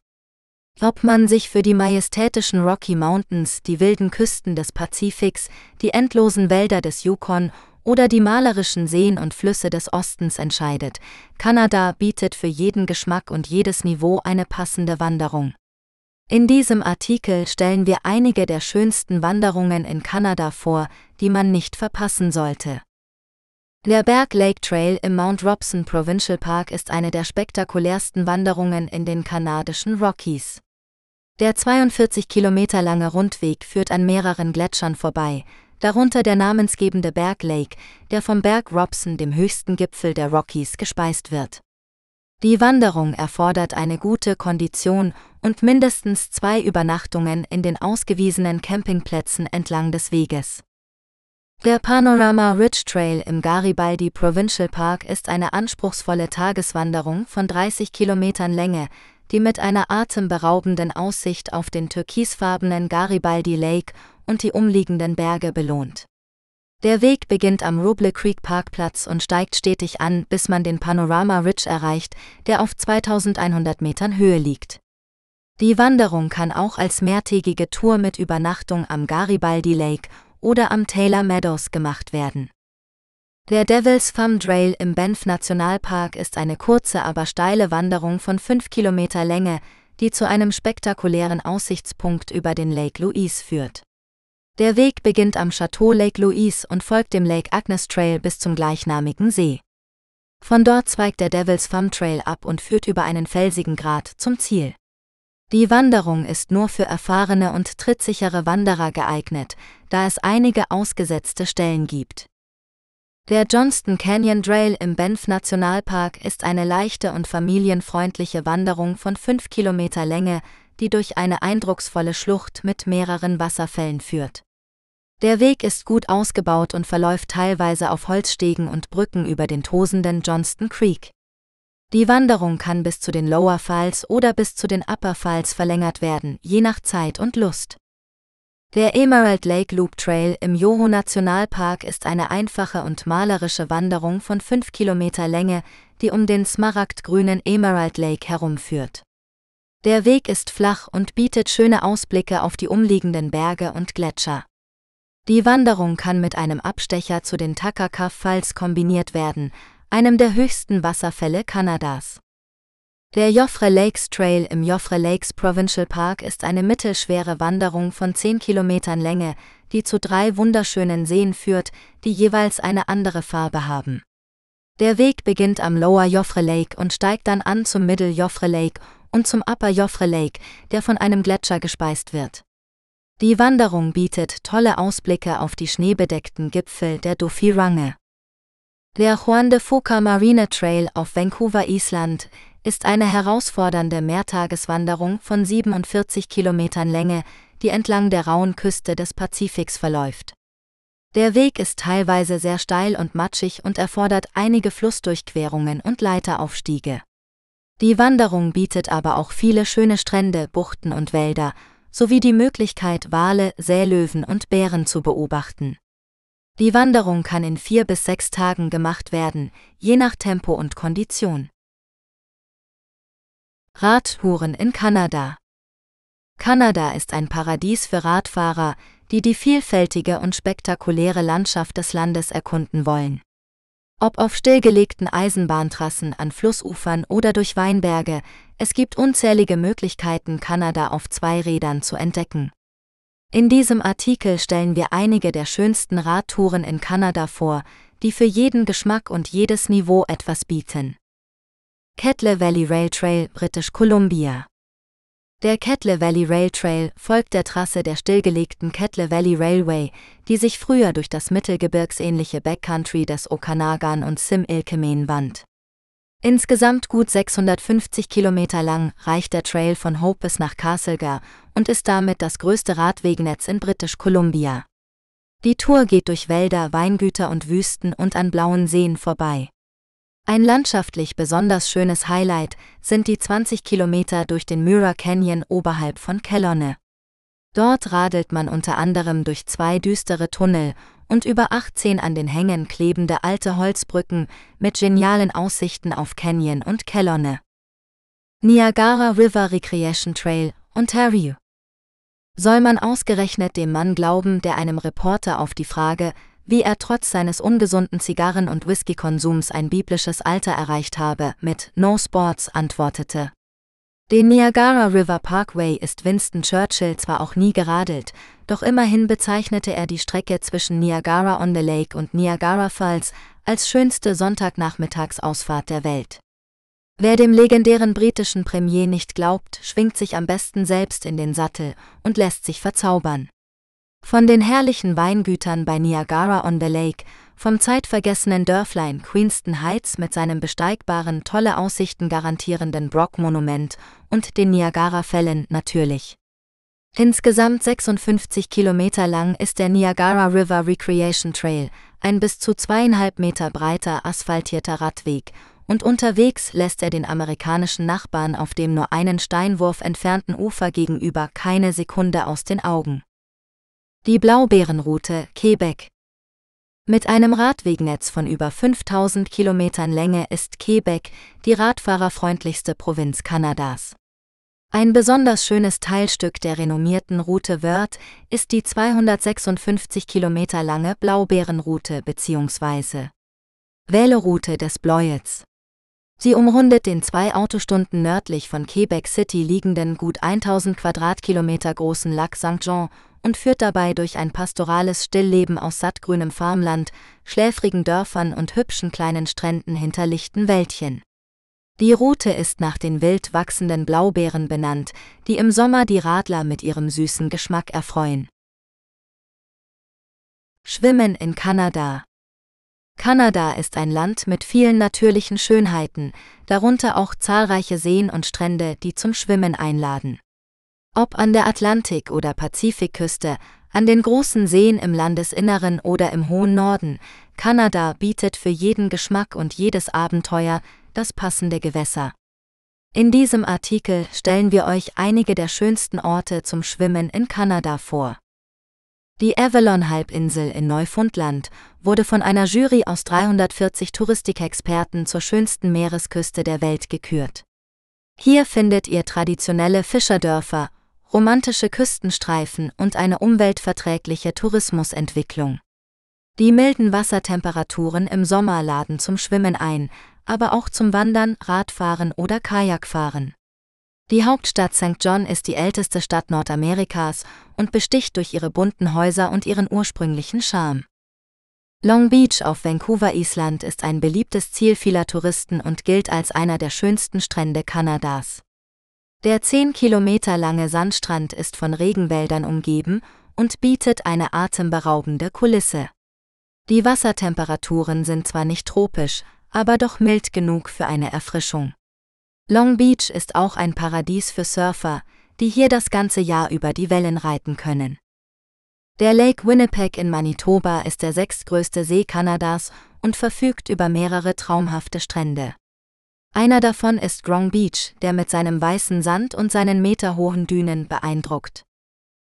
A: Ob man sich für die majestätischen Rocky Mountains, die wilden Küsten des Pazifiks, die endlosen Wälder des Yukon oder die malerischen Seen und Flüsse des Ostens entscheidet, Kanada bietet für jeden Geschmack und jedes Niveau eine passende Wanderung. In diesem Artikel stellen wir einige der schönsten Wanderungen in Kanada vor, die man nicht verpassen sollte. Der Berg Lake Trail im Mount Robson Provincial Park ist eine der spektakulärsten Wanderungen in den kanadischen Rockies. Der 42 Kilometer lange Rundweg führt an mehreren Gletschern vorbei, darunter der namensgebende Berg Lake, der vom Berg Robson, dem höchsten Gipfel der Rockies, gespeist wird. Die Wanderung erfordert eine gute Kondition und mindestens zwei Übernachtungen in den ausgewiesenen Campingplätzen entlang des Weges. Der Panorama Ridge Trail im Garibaldi Provincial Park ist eine anspruchsvolle Tageswanderung von 30 Kilometern Länge, die mit einer atemberaubenden Aussicht auf den türkisfarbenen Garibaldi Lake und die umliegenden Berge belohnt. Der Weg beginnt am Ruble Creek Parkplatz und steigt stetig an, bis man den Panorama Ridge erreicht, der auf 2100 Metern Höhe liegt. Die Wanderung kann auch als mehrtägige Tour mit Übernachtung am Garibaldi Lake oder am Taylor Meadows gemacht werden. Der Devil's Thumb Trail im Banff Nationalpark ist eine kurze, aber steile Wanderung von 5 Kilometer Länge, die zu einem spektakulären Aussichtspunkt über den Lake Louise führt. Der Weg beginnt am Chateau Lake Louise und folgt dem Lake Agnes Trail bis zum gleichnamigen See. Von dort zweigt der Devil's Thumb Trail ab und führt über einen felsigen Grat zum Ziel. Die Wanderung ist nur für erfahrene und trittsichere Wanderer geeignet, da es einige ausgesetzte Stellen gibt. Der Johnston Canyon Trail im Banff Nationalpark ist eine leichte und familienfreundliche Wanderung von 5 Kilometer Länge, die durch eine eindrucksvolle Schlucht mit mehreren Wasserfällen führt. Der Weg ist gut ausgebaut und verläuft teilweise auf Holzstegen und Brücken über den tosenden Johnston Creek. Die Wanderung kann bis zu den Lower Falls oder bis zu den Upper Falls verlängert werden, je nach Zeit und Lust. Der Emerald Lake Loop Trail im Yoho Nationalpark ist eine einfache und malerische Wanderung von 5 Kilometer Länge, die um den smaragdgrünen Emerald Lake herumführt. Der Weg ist flach und bietet schöne Ausblicke auf die umliegenden Berge und Gletscher. Die Wanderung kann mit einem Abstecher zu den Takakaf Falls kombiniert werden, einem der höchsten Wasserfälle Kanadas. Der Joffre Lakes Trail im Joffre Lakes Provincial Park ist eine mittelschwere Wanderung von 10 Kilometern Länge, die zu drei wunderschönen Seen führt, die jeweils eine andere Farbe haben. Der Weg beginnt am Lower Joffre Lake und steigt dann an zum Middle Joffre Lake und zum Upper Joffre Lake, der von einem Gletscher gespeist wird. Die Wanderung bietet tolle Ausblicke auf die schneebedeckten Gipfel der Dauphirange. Der Juan de Fuca Marine Trail auf Vancouver Island ist eine herausfordernde Mehrtageswanderung von 47 Kilometern Länge, die entlang der rauen Küste des Pazifiks verläuft. Der Weg ist teilweise sehr steil und matschig und erfordert einige Flussdurchquerungen und Leiteraufstiege. Die Wanderung bietet aber auch viele schöne Strände, Buchten und Wälder, sowie die Möglichkeit, Wale, Seelöwen und Bären zu beobachten. Die Wanderung kann in vier bis sechs Tagen gemacht werden, je nach Tempo und Kondition. Radtouren in Kanada. Kanada ist ein Paradies für Radfahrer, die die vielfältige und spektakuläre Landschaft des Landes erkunden wollen. Ob auf stillgelegten Eisenbahntrassen an Flussufern oder durch Weinberge, es gibt unzählige Möglichkeiten, Kanada auf zwei Rädern zu entdecken. In diesem Artikel stellen wir einige der schönsten Radtouren in Kanada vor, die für jeden Geschmack und jedes Niveau etwas bieten. Kettle Valley Rail Trail, British Columbia. Der Kettle Valley Rail Trail folgt der Trasse der stillgelegten Kettle Valley Railway, die sich früher durch das mittelgebirgsähnliche Backcountry des Okanagan und Sim-Ilkemen band. Insgesamt gut 650 Kilometer lang reicht der Trail von Hope bis nach Castlegar und ist damit das größte Radwegnetz in British Columbia. Die Tour geht durch Wälder, Weingüter und Wüsten und an blauen Seen vorbei. Ein landschaftlich besonders schönes Highlight sind die 20 Kilometer durch den Mura Canyon oberhalb von Kelowna. Dort radelt man unter anderem durch zwei düstere Tunnel und über 18 an den Hängen klebende alte Holzbrücken mit genialen Aussichten auf Canyon und Kelowna. Niagara River Recreation Trail, Ontario. Soll man ausgerechnet dem Mann glauben, der einem Reporter auf die Frage, wie er trotz seines ungesunden Zigarren- und Whiskykonsums ein biblisches Alter erreicht habe, mit No Sports antwortete. Den Niagara River Parkway ist Winston Churchill zwar auch nie geradelt, doch immerhin bezeichnete er die Strecke zwischen Niagara on the Lake und Niagara Falls als schönste Sonntagnachmittagsausfahrt der Welt. Wer dem legendären britischen Premier nicht glaubt, schwingt sich am besten selbst in den Sattel und lässt sich verzaubern. Von den herrlichen Weingütern bei Niagara on the Lake, vom zeitvergessenen Dörflein Queenston Heights mit seinem besteigbaren, tolle Aussichten garantierenden Brock-Monument und den Niagara-Fällen natürlich. Insgesamt 56 Kilometer lang ist der Niagara River Recreation Trail, ein bis zu zweieinhalb Meter breiter asphaltierter Radweg, und unterwegs lässt er den amerikanischen Nachbarn auf dem nur einen Steinwurf entfernten Ufer gegenüber keine Sekunde aus den Augen. Die Blaubeerenroute, Quebec. Mit einem Radwegnetz von über 5000 Kilometern Länge ist Quebec die radfahrerfreundlichste Provinz Kanadas. Ein besonders schönes Teilstück der renommierten Route Wörth ist die 256 Kilometer lange Blaubeerenroute bzw. Wähleroute des Bloyets. Sie umrundet den zwei Autostunden nördlich von Quebec City liegenden gut 1000 Quadratkilometer großen Lac St. Und führt dabei durch ein pastorales Stillleben aus sattgrünem Farmland, schläfrigen Dörfern und hübschen kleinen Stränden hinter lichten Wäldchen. Die Route ist nach den wild wachsenden Blaubeeren benannt, die im Sommer die Radler mit ihrem süßen Geschmack erfreuen. Schwimmen in Kanada Kanada ist ein Land mit vielen natürlichen Schönheiten, darunter auch zahlreiche Seen und Strände, die zum Schwimmen einladen. Ob an der Atlantik- oder Pazifikküste, an den großen Seen im Landesinneren oder im hohen Norden, Kanada bietet für jeden Geschmack und jedes Abenteuer das passende Gewässer. In diesem Artikel stellen wir euch einige der schönsten Orte zum Schwimmen in Kanada vor. Die Avalon-Halbinsel in Neufundland wurde von einer Jury aus 340 Touristikexperten zur schönsten Meeresküste der Welt gekürt. Hier findet ihr traditionelle Fischerdörfer, romantische Küstenstreifen und eine umweltverträgliche Tourismusentwicklung. Die milden Wassertemperaturen im Sommer laden zum Schwimmen ein, aber auch zum Wandern, Radfahren oder Kajakfahren. Die Hauptstadt St. John ist die älteste Stadt Nordamerikas und besticht durch ihre bunten Häuser und ihren ursprünglichen Charme. Long Beach auf Vancouver Island ist ein beliebtes Ziel vieler Touristen und gilt als einer der schönsten Strände Kanadas. Der 10 Kilometer lange Sandstrand ist von Regenwäldern umgeben und bietet eine atemberaubende Kulisse. Die Wassertemperaturen sind zwar nicht tropisch, aber doch mild genug für eine Erfrischung. Long Beach ist auch ein Paradies für Surfer, die hier das ganze Jahr über die Wellen reiten können. Der Lake Winnipeg in Manitoba ist der sechstgrößte See Kanadas und verfügt über mehrere traumhafte Strände. Einer davon ist Grong Beach, der mit seinem weißen Sand und seinen meterhohen Dünen beeindruckt.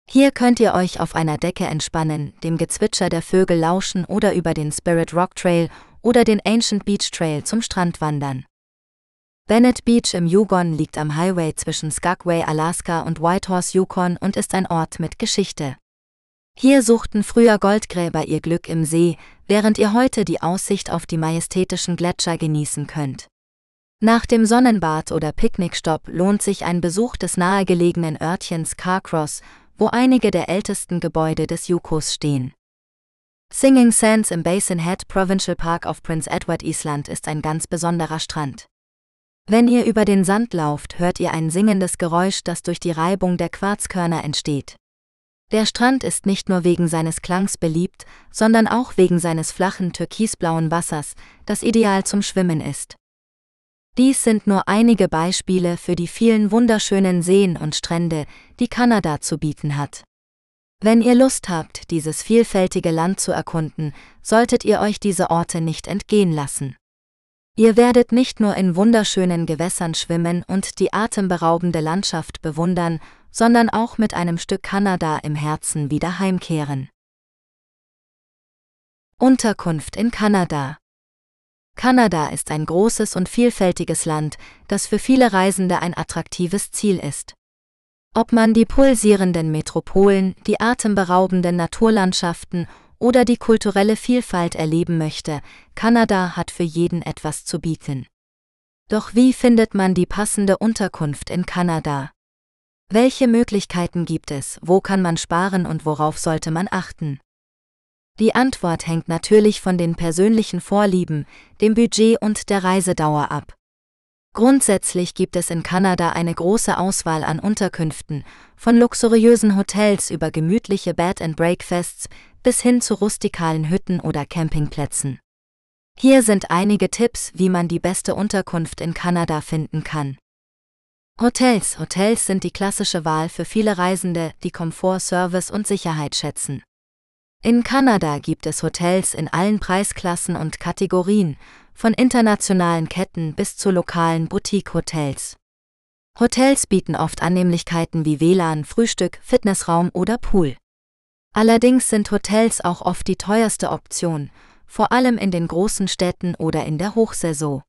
A: Hier könnt ihr euch auf einer Decke entspannen, dem Gezwitscher der Vögel lauschen oder über den Spirit Rock Trail oder den Ancient Beach Trail zum Strand wandern. Bennett Beach im Yukon liegt am Highway zwischen Skagway, Alaska und Whitehorse, Yukon und ist ein Ort mit Geschichte. Hier suchten früher Goldgräber ihr Glück im See, während ihr heute die Aussicht auf die majestätischen Gletscher genießen könnt. Nach dem Sonnenbad oder Picknickstopp lohnt sich ein Besuch des nahegelegenen Örtchens Carcross, wo einige der ältesten Gebäude des Yukos stehen. Singing Sands im Basin Head Provincial Park auf Prince Edward Island ist ein ganz besonderer Strand. Wenn ihr über den Sand lauft, hört ihr ein singendes Geräusch, das durch die Reibung der Quarzkörner entsteht. Der Strand ist nicht nur wegen seines Klangs beliebt, sondern auch wegen seines flachen türkisblauen Wassers, das ideal zum Schwimmen ist. Dies sind nur einige Beispiele für die vielen wunderschönen Seen und Strände, die Kanada zu bieten hat. Wenn ihr Lust habt, dieses vielfältige Land zu erkunden, solltet ihr euch diese Orte nicht entgehen lassen. Ihr werdet nicht nur in wunderschönen Gewässern schwimmen und die atemberaubende Landschaft bewundern, sondern auch mit einem Stück Kanada im Herzen wieder heimkehren. Unterkunft in Kanada Kanada ist ein großes und vielfältiges Land, das für viele Reisende ein attraktives Ziel ist. Ob man die pulsierenden Metropolen, die atemberaubenden Naturlandschaften oder die kulturelle Vielfalt erleben möchte, Kanada hat für jeden etwas zu bieten. Doch wie findet man die passende Unterkunft in Kanada? Welche Möglichkeiten gibt es, wo kann man sparen und worauf sollte man achten? Die Antwort hängt natürlich von den persönlichen Vorlieben, dem Budget und der Reisedauer ab. Grundsätzlich gibt es in Kanada eine große Auswahl an Unterkünften, von luxuriösen Hotels über gemütliche Bed and Breakfasts bis hin zu rustikalen Hütten oder Campingplätzen. Hier sind einige Tipps, wie man die beste Unterkunft in Kanada finden kann. Hotels Hotels sind die klassische Wahl für viele Reisende, die Komfort, Service und Sicherheit schätzen. In Kanada gibt es Hotels in allen Preisklassen und Kategorien, von internationalen Ketten bis zu lokalen Boutique-Hotels. Hotels bieten oft Annehmlichkeiten wie WLAN, Frühstück, Fitnessraum oder Pool. Allerdings sind Hotels auch oft die teuerste Option, vor allem in den großen Städten oder in der Hochsaison.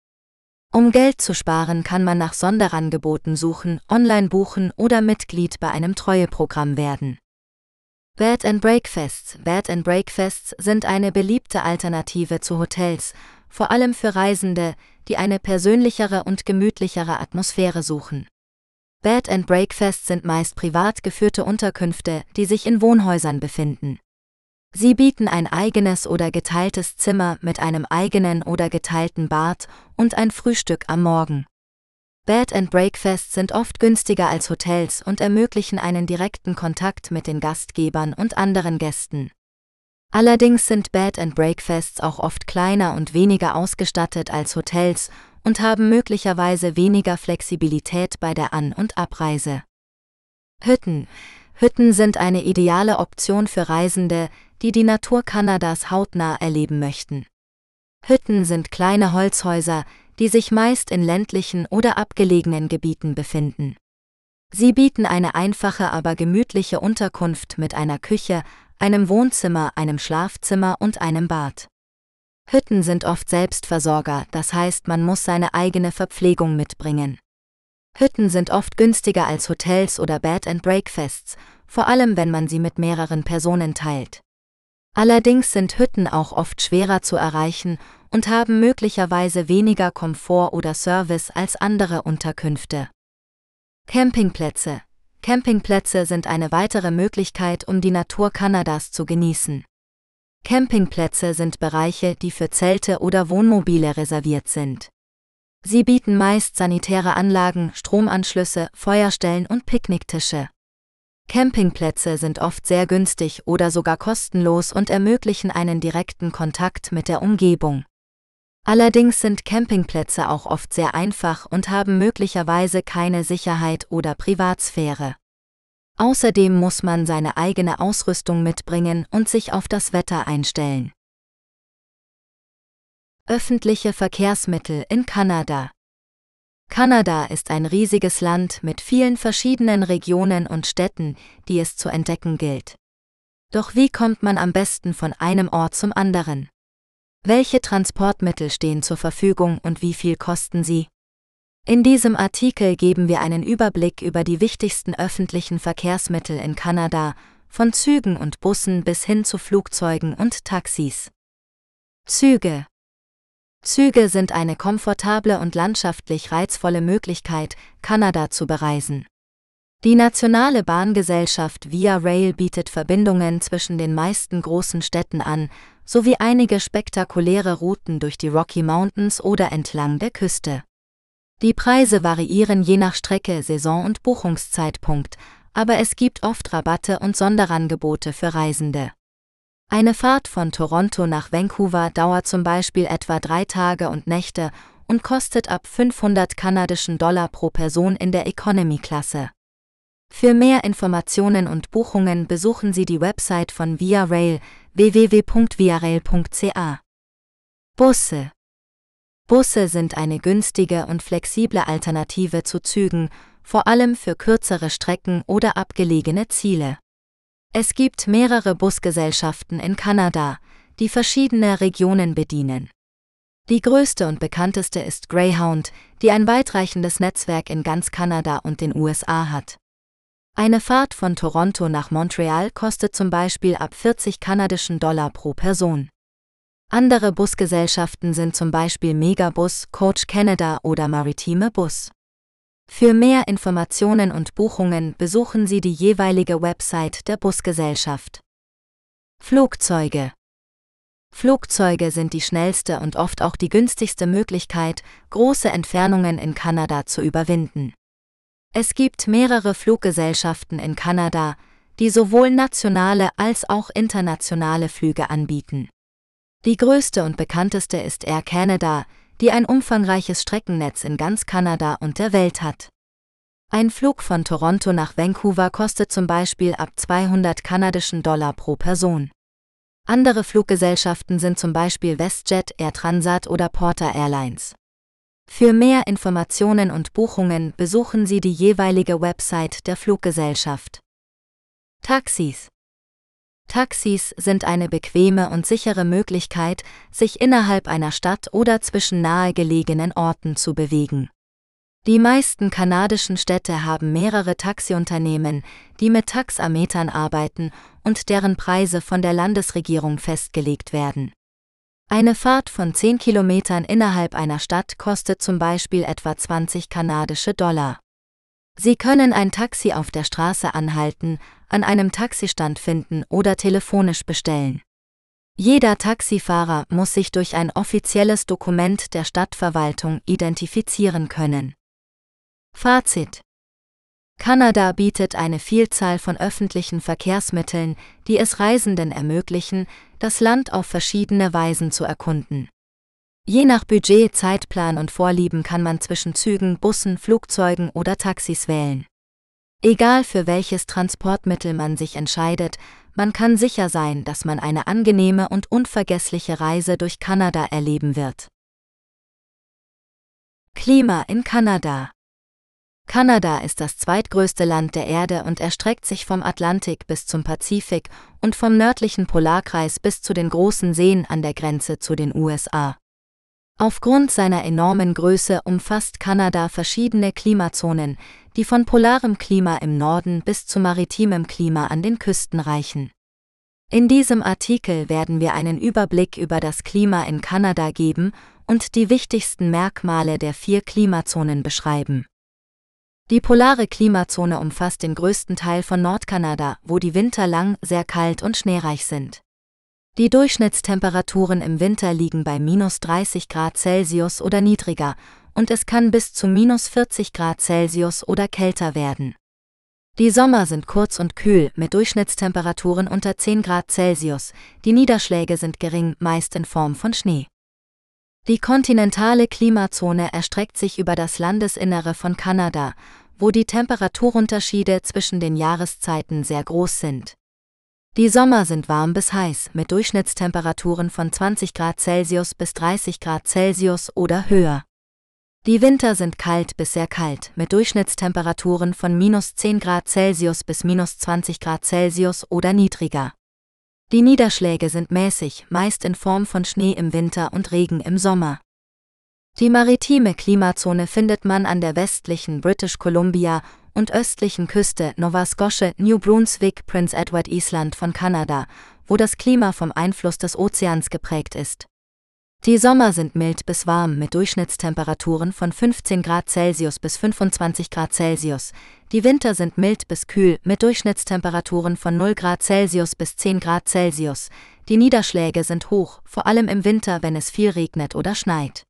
A: Um Geld zu sparen, kann man nach Sonderangeboten suchen, online buchen oder Mitglied bei einem Treueprogramm werden. Bed and Breakfasts Bed and Breakfasts sind eine beliebte Alternative zu Hotels, vor allem für Reisende, die eine persönlichere und gemütlichere Atmosphäre suchen. Bed and Breakfast sind meist privat geführte Unterkünfte, die sich in Wohnhäusern befinden. Sie bieten ein eigenes oder geteiltes Zimmer mit einem eigenen oder geteilten Bad und ein Frühstück am Morgen. Bed and Breakfast sind oft günstiger als Hotels und ermöglichen einen direkten Kontakt mit den Gastgebern und anderen Gästen. Allerdings sind Bed and Breakfasts auch oft kleiner und weniger ausgestattet als Hotels und haben möglicherweise weniger Flexibilität bei der An- und Abreise. Hütten. Hütten sind eine ideale Option für Reisende, die die Natur Kanadas hautnah erleben möchten. Hütten sind kleine Holzhäuser, die sich meist in ländlichen oder abgelegenen Gebieten befinden. Sie bieten eine einfache aber gemütliche Unterkunft mit einer Küche, einem Wohnzimmer, einem Schlafzimmer und einem Bad. Hütten sind oft Selbstversorger, das heißt man muss seine eigene Verpflegung mitbringen. Hütten sind oft günstiger als Hotels oder Bed and Breakfasts, vor allem wenn man sie mit mehreren Personen teilt. Allerdings sind Hütten auch oft schwerer zu erreichen und haben möglicherweise weniger Komfort oder Service als andere Unterkünfte. Campingplätze Campingplätze sind eine weitere Möglichkeit, um die Natur Kanadas zu genießen. Campingplätze sind Bereiche, die für Zelte oder Wohnmobile reserviert sind. Sie bieten meist sanitäre Anlagen, Stromanschlüsse, Feuerstellen und Picknicktische. Campingplätze sind oft sehr günstig oder sogar kostenlos und ermöglichen einen direkten Kontakt mit der Umgebung. Allerdings sind Campingplätze auch oft sehr einfach und haben möglicherweise keine Sicherheit oder Privatsphäre. Außerdem muss man seine eigene Ausrüstung mitbringen und sich auf das Wetter einstellen. Öffentliche Verkehrsmittel in Kanada Kanada ist ein riesiges Land mit vielen verschiedenen Regionen und Städten, die es zu entdecken gilt. Doch wie kommt man am besten von einem Ort zum anderen? Welche Transportmittel stehen zur Verfügung und wie viel kosten sie? In diesem Artikel geben wir einen Überblick über die wichtigsten öffentlichen Verkehrsmittel in Kanada, von Zügen und Bussen bis hin zu Flugzeugen und Taxis. Züge Züge sind eine komfortable und landschaftlich reizvolle Möglichkeit, Kanada zu bereisen. Die nationale Bahngesellschaft Via Rail bietet Verbindungen zwischen den meisten großen Städten an, sowie einige spektakuläre Routen durch die Rocky Mountains oder entlang der Küste. Die Preise variieren je nach Strecke, Saison und Buchungszeitpunkt, aber es gibt oft Rabatte und Sonderangebote für Reisende. Eine Fahrt von Toronto nach Vancouver dauert zum Beispiel etwa drei Tage und Nächte und kostet ab 500 kanadischen Dollar pro Person in der Economy-Klasse. Für mehr Informationen und Buchungen besuchen Sie die Website von Via Rail www.viarail.ca. Busse Busse sind eine günstige und flexible Alternative zu Zügen, vor allem für kürzere Strecken oder abgelegene Ziele. Es gibt mehrere Busgesellschaften in Kanada, die verschiedene Regionen bedienen. Die größte und bekannteste ist Greyhound, die ein weitreichendes Netzwerk in ganz Kanada und den USA hat. Eine Fahrt von Toronto nach Montreal kostet zum Beispiel ab 40 kanadischen Dollar pro Person. Andere Busgesellschaften sind zum Beispiel Megabus, Coach Canada oder Maritime Bus. Für mehr Informationen und Buchungen besuchen Sie die jeweilige Website der Busgesellschaft. Flugzeuge Flugzeuge sind die schnellste und oft auch die günstigste Möglichkeit, große Entfernungen in Kanada zu überwinden. Es gibt mehrere Fluggesellschaften in Kanada, die sowohl nationale als auch internationale Flüge anbieten. Die größte und bekannteste ist Air Canada, die ein umfangreiches Streckennetz in ganz Kanada und der Welt hat. Ein Flug von Toronto nach Vancouver kostet zum Beispiel ab 200 kanadischen Dollar pro Person. Andere Fluggesellschaften sind zum Beispiel WestJet, Air Transat oder Porter Airlines. Für mehr Informationen und Buchungen besuchen Sie die jeweilige Website der Fluggesellschaft. Taxis Taxis sind eine bequeme und sichere Möglichkeit, sich innerhalb einer Stadt oder zwischen nahegelegenen Orten zu bewegen. Die meisten kanadischen Städte haben mehrere Taxiunternehmen, die mit Taxametern arbeiten und deren Preise von der Landesregierung festgelegt werden. Eine Fahrt von 10 Kilometern innerhalb einer Stadt kostet zum Beispiel etwa 20 kanadische Dollar. Sie können ein Taxi auf der Straße anhalten, an einem Taxistand finden oder telefonisch bestellen. Jeder Taxifahrer muss sich durch ein offizielles Dokument der Stadtverwaltung identifizieren können. Fazit Kanada bietet eine Vielzahl von öffentlichen Verkehrsmitteln, die es Reisenden ermöglichen, das Land auf verschiedene Weisen zu erkunden. Je nach Budget, Zeitplan und Vorlieben kann man zwischen Zügen, Bussen, Flugzeugen oder Taxis wählen. Egal für welches Transportmittel man sich entscheidet, man kann sicher sein, dass man eine angenehme und unvergessliche Reise durch Kanada erleben wird. Klima in Kanada Kanada ist das zweitgrößte Land der Erde und erstreckt sich vom Atlantik bis zum Pazifik und vom nördlichen Polarkreis bis zu den großen Seen an der Grenze zu den USA. Aufgrund seiner enormen Größe umfasst Kanada verschiedene Klimazonen, die von polarem Klima im Norden bis zu maritimem Klima an den Küsten reichen. In diesem Artikel werden wir einen Überblick über das Klima in Kanada geben und die wichtigsten Merkmale der vier Klimazonen beschreiben. Die polare Klimazone umfasst den größten Teil von Nordkanada, wo die Winter lang, sehr kalt und schneereich sind. Die Durchschnittstemperaturen im Winter liegen bei minus 30 Grad Celsius oder niedriger und es kann bis zu minus 40 Grad Celsius oder kälter werden. Die Sommer sind kurz und kühl mit Durchschnittstemperaturen unter 10 Grad Celsius, die Niederschläge sind gering, meist in Form von Schnee. Die kontinentale Klimazone erstreckt sich über das Landesinnere von Kanada, wo die Temperaturunterschiede zwischen den Jahreszeiten sehr groß sind. Die Sommer sind warm bis heiß mit Durchschnittstemperaturen von 20 Grad Celsius bis 30 Grad Celsius oder höher. Die Winter sind kalt bis sehr kalt mit Durchschnittstemperaturen von minus 10 Grad Celsius bis minus 20 Grad Celsius oder niedriger. Die Niederschläge sind mäßig, meist in Form von Schnee im Winter und Regen im Sommer. Die maritime Klimazone findet man an der westlichen British Columbia und östlichen Küste Nova Scotia, New Brunswick, Prince Edward Island von Kanada, wo das Klima vom Einfluss des Ozeans geprägt ist. Die Sommer sind mild bis warm mit Durchschnittstemperaturen von 15 Grad Celsius bis 25 Grad Celsius. Die Winter sind mild bis kühl mit Durchschnittstemperaturen von 0 Grad Celsius bis 10 Grad Celsius. Die Niederschläge sind hoch, vor allem im Winter, wenn es viel regnet oder schneit.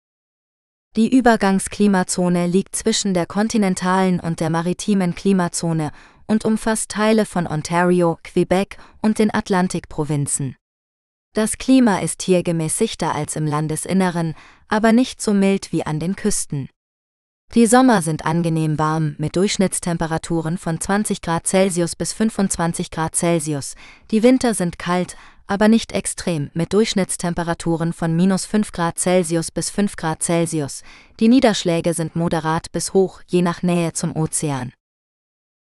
A: Die Übergangsklimazone liegt zwischen der kontinentalen und der maritimen Klimazone und umfasst Teile von Ontario, Quebec und den Atlantikprovinzen. Das Klima ist hier gemäßigter als im Landesinneren, aber nicht so mild wie an den Küsten. Die Sommer sind angenehm warm mit Durchschnittstemperaturen von 20 Grad Celsius bis 25 Grad Celsius. Die Winter sind kalt, aber nicht extrem mit Durchschnittstemperaturen von minus 5 Grad Celsius bis 5 Grad Celsius. Die Niederschläge sind moderat bis hoch, je nach Nähe zum Ozean.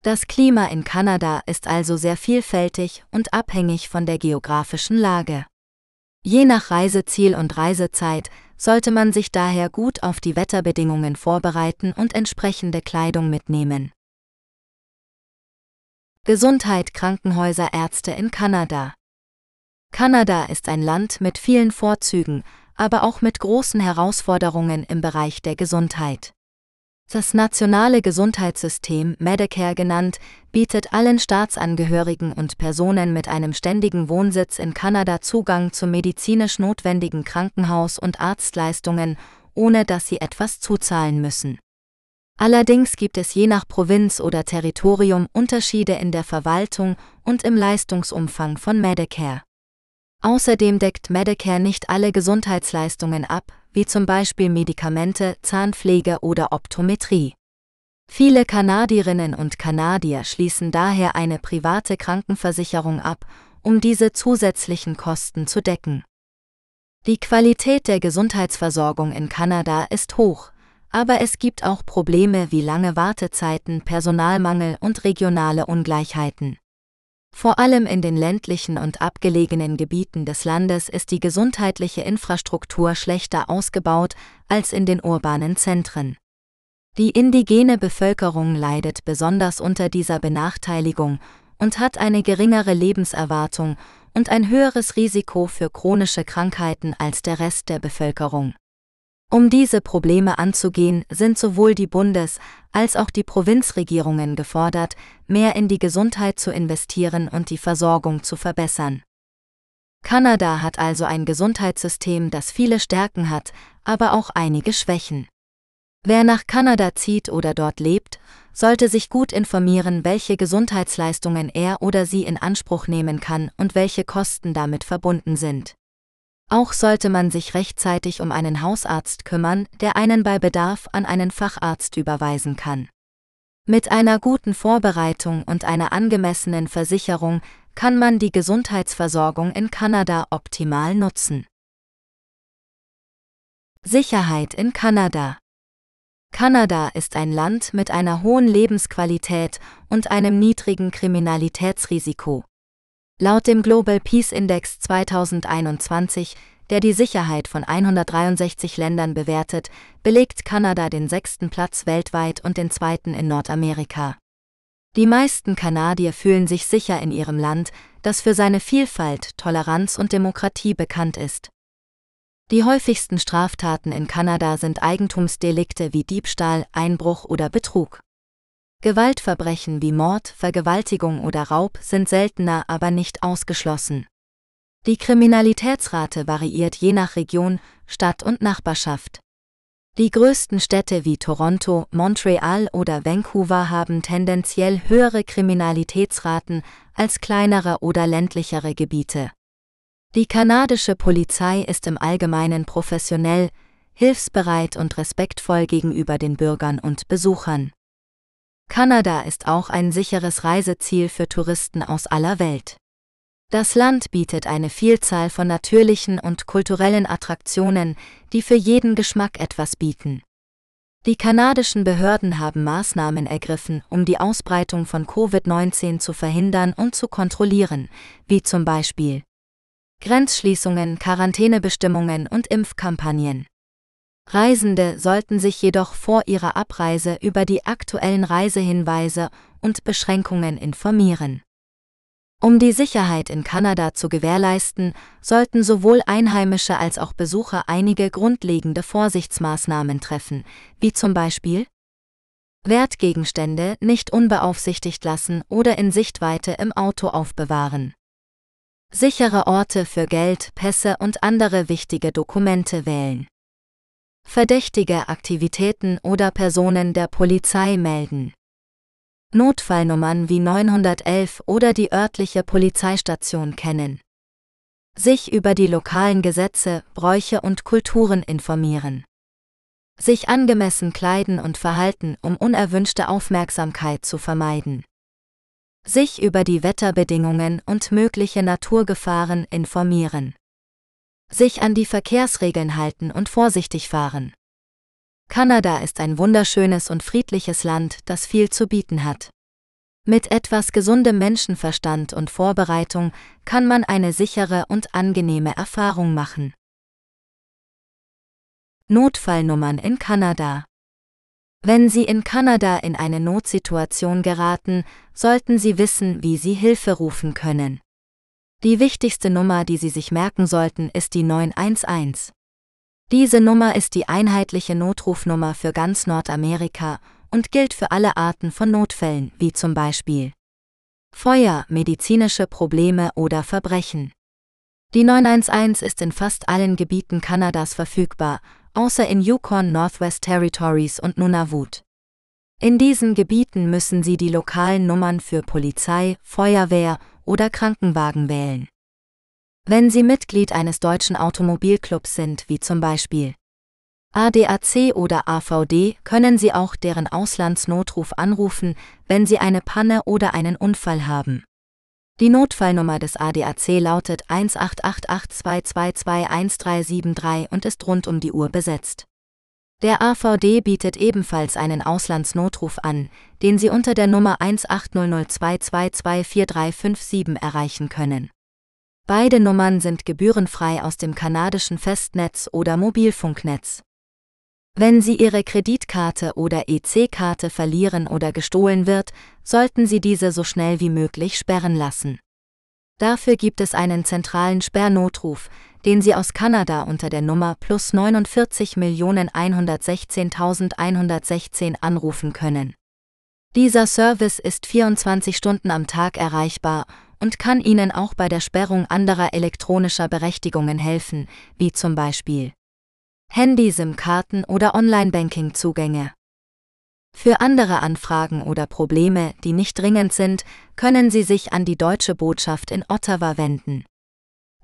A: Das Klima in Kanada ist also sehr vielfältig und abhängig von der geografischen Lage. Je nach Reiseziel und Reisezeit sollte man sich daher gut auf die Wetterbedingungen vorbereiten und entsprechende Kleidung mitnehmen. Gesundheit Krankenhäuser Ärzte in Kanada Kanada ist ein Land mit vielen Vorzügen, aber auch mit großen Herausforderungen im Bereich der Gesundheit. Das nationale Gesundheitssystem, Medicare genannt, bietet allen Staatsangehörigen und Personen mit einem ständigen Wohnsitz in Kanada Zugang zu medizinisch notwendigen Krankenhaus- und Arztleistungen, ohne dass sie etwas zuzahlen müssen. Allerdings gibt es je nach Provinz oder Territorium Unterschiede in der Verwaltung und im Leistungsumfang von Medicare. Außerdem deckt Medicare nicht alle Gesundheitsleistungen ab, wie zum Beispiel Medikamente, Zahnpflege oder Optometrie. Viele Kanadierinnen und Kanadier schließen daher eine private Krankenversicherung ab, um diese zusätzlichen Kosten zu decken. Die Qualität der Gesundheitsversorgung in Kanada ist hoch, aber es gibt auch Probleme wie lange Wartezeiten, Personalmangel und regionale Ungleichheiten. Vor allem in den ländlichen und abgelegenen Gebieten des Landes ist die gesundheitliche Infrastruktur schlechter ausgebaut als in den urbanen Zentren. Die indigene Bevölkerung leidet besonders unter dieser Benachteiligung und hat eine geringere Lebenserwartung und ein höheres Risiko für chronische Krankheiten als der Rest der Bevölkerung. Um diese Probleme anzugehen, sind sowohl die Bundes- als auch die Provinzregierungen gefordert, mehr in die Gesundheit zu investieren und die Versorgung zu verbessern. Kanada hat also ein Gesundheitssystem, das viele Stärken hat, aber auch einige Schwächen. Wer nach Kanada zieht oder dort lebt, sollte sich gut informieren, welche Gesundheitsleistungen er oder sie in Anspruch nehmen kann und welche Kosten damit verbunden sind. Auch sollte man sich rechtzeitig um einen Hausarzt kümmern, der einen bei Bedarf an einen Facharzt überweisen kann. Mit einer guten Vorbereitung und einer angemessenen Versicherung kann man die Gesundheitsversorgung in Kanada optimal nutzen. Sicherheit in Kanada Kanada ist ein Land mit einer hohen Lebensqualität und einem niedrigen Kriminalitätsrisiko. Laut dem Global Peace Index 2021, der die Sicherheit von 163 Ländern bewertet, belegt Kanada den sechsten Platz weltweit und den zweiten in Nordamerika. Die meisten Kanadier fühlen sich sicher in ihrem Land, das für seine Vielfalt, Toleranz und Demokratie bekannt ist. Die häufigsten Straftaten in Kanada sind Eigentumsdelikte wie Diebstahl, Einbruch oder Betrug. Gewaltverbrechen wie Mord, Vergewaltigung oder Raub sind seltener, aber nicht ausgeschlossen. Die Kriminalitätsrate variiert je nach Region, Stadt und Nachbarschaft. Die größten Städte wie Toronto, Montreal oder Vancouver haben tendenziell höhere Kriminalitätsraten als kleinere oder ländlichere Gebiete. Die kanadische Polizei ist im Allgemeinen professionell, hilfsbereit und respektvoll gegenüber den Bürgern und Besuchern. Kanada ist auch ein sicheres Reiseziel für Touristen aus aller Welt. Das Land bietet eine Vielzahl von natürlichen und kulturellen Attraktionen, die für jeden Geschmack etwas bieten. Die kanadischen Behörden haben Maßnahmen ergriffen, um die Ausbreitung von Covid-19 zu verhindern und zu kontrollieren, wie zum Beispiel Grenzschließungen, Quarantänebestimmungen und Impfkampagnen. Reisende sollten sich jedoch vor ihrer Abreise über die aktuellen Reisehinweise und Beschränkungen informieren. Um die Sicherheit in Kanada zu gewährleisten, sollten sowohl Einheimische als auch Besucher einige grundlegende Vorsichtsmaßnahmen treffen, wie zum Beispiel Wertgegenstände nicht unbeaufsichtigt lassen oder in Sichtweite im Auto aufbewahren. Sichere Orte für Geld, Pässe und andere wichtige Dokumente wählen. Verdächtige Aktivitäten oder Personen der Polizei melden. Notfallnummern wie 911 oder die örtliche Polizeistation kennen. Sich über die lokalen Gesetze, Bräuche und Kulturen informieren. Sich angemessen kleiden und verhalten, um unerwünschte Aufmerksamkeit zu vermeiden. Sich über die Wetterbedingungen und mögliche Naturgefahren informieren. Sich an die Verkehrsregeln halten und vorsichtig fahren. Kanada ist ein wunderschönes und friedliches Land, das viel zu bieten hat. Mit etwas gesundem Menschenverstand und Vorbereitung kann man eine sichere und angenehme Erfahrung machen. Notfallnummern in Kanada Wenn Sie in Kanada in eine Notsituation geraten, sollten Sie wissen, wie Sie Hilfe rufen können. Die wichtigste Nummer, die Sie sich merken sollten, ist die 911. Diese Nummer ist die einheitliche Notrufnummer für ganz Nordamerika und gilt für alle Arten von Notfällen, wie zum Beispiel Feuer, medizinische Probleme oder Verbrechen. Die 911 ist in fast allen Gebieten Kanadas verfügbar, außer in Yukon Northwest Territories und Nunavut. In diesen Gebieten müssen Sie die lokalen Nummern für Polizei, Feuerwehr oder Krankenwagen wählen. Wenn Sie Mitglied eines deutschen Automobilclubs sind, wie zum Beispiel ADAC oder AVD, können Sie auch deren Auslandsnotruf anrufen, wenn Sie eine Panne oder einen Unfall haben. Die Notfallnummer des ADAC lautet 18882221373 und ist rund um die Uhr besetzt. Der AVD bietet ebenfalls einen Auslandsnotruf an, den Sie unter der Nummer 18002224357 erreichen können. Beide Nummern sind gebührenfrei aus dem kanadischen Festnetz oder Mobilfunknetz. Wenn Sie Ihre Kreditkarte oder EC-Karte verlieren oder gestohlen wird, sollten Sie diese so schnell wie möglich sperren lassen. Dafür gibt es einen zentralen Sperrnotruf, den Sie aus Kanada unter der Nummer plus 49.116.116 anrufen können. Dieser Service ist 24 Stunden am Tag erreichbar und kann Ihnen auch bei der Sperrung anderer elektronischer Berechtigungen helfen, wie zum Beispiel Handy-SIM-Karten oder Online-Banking-Zugänge. Für andere Anfragen oder Probleme, die nicht dringend sind, können Sie sich an die deutsche Botschaft in Ottawa wenden.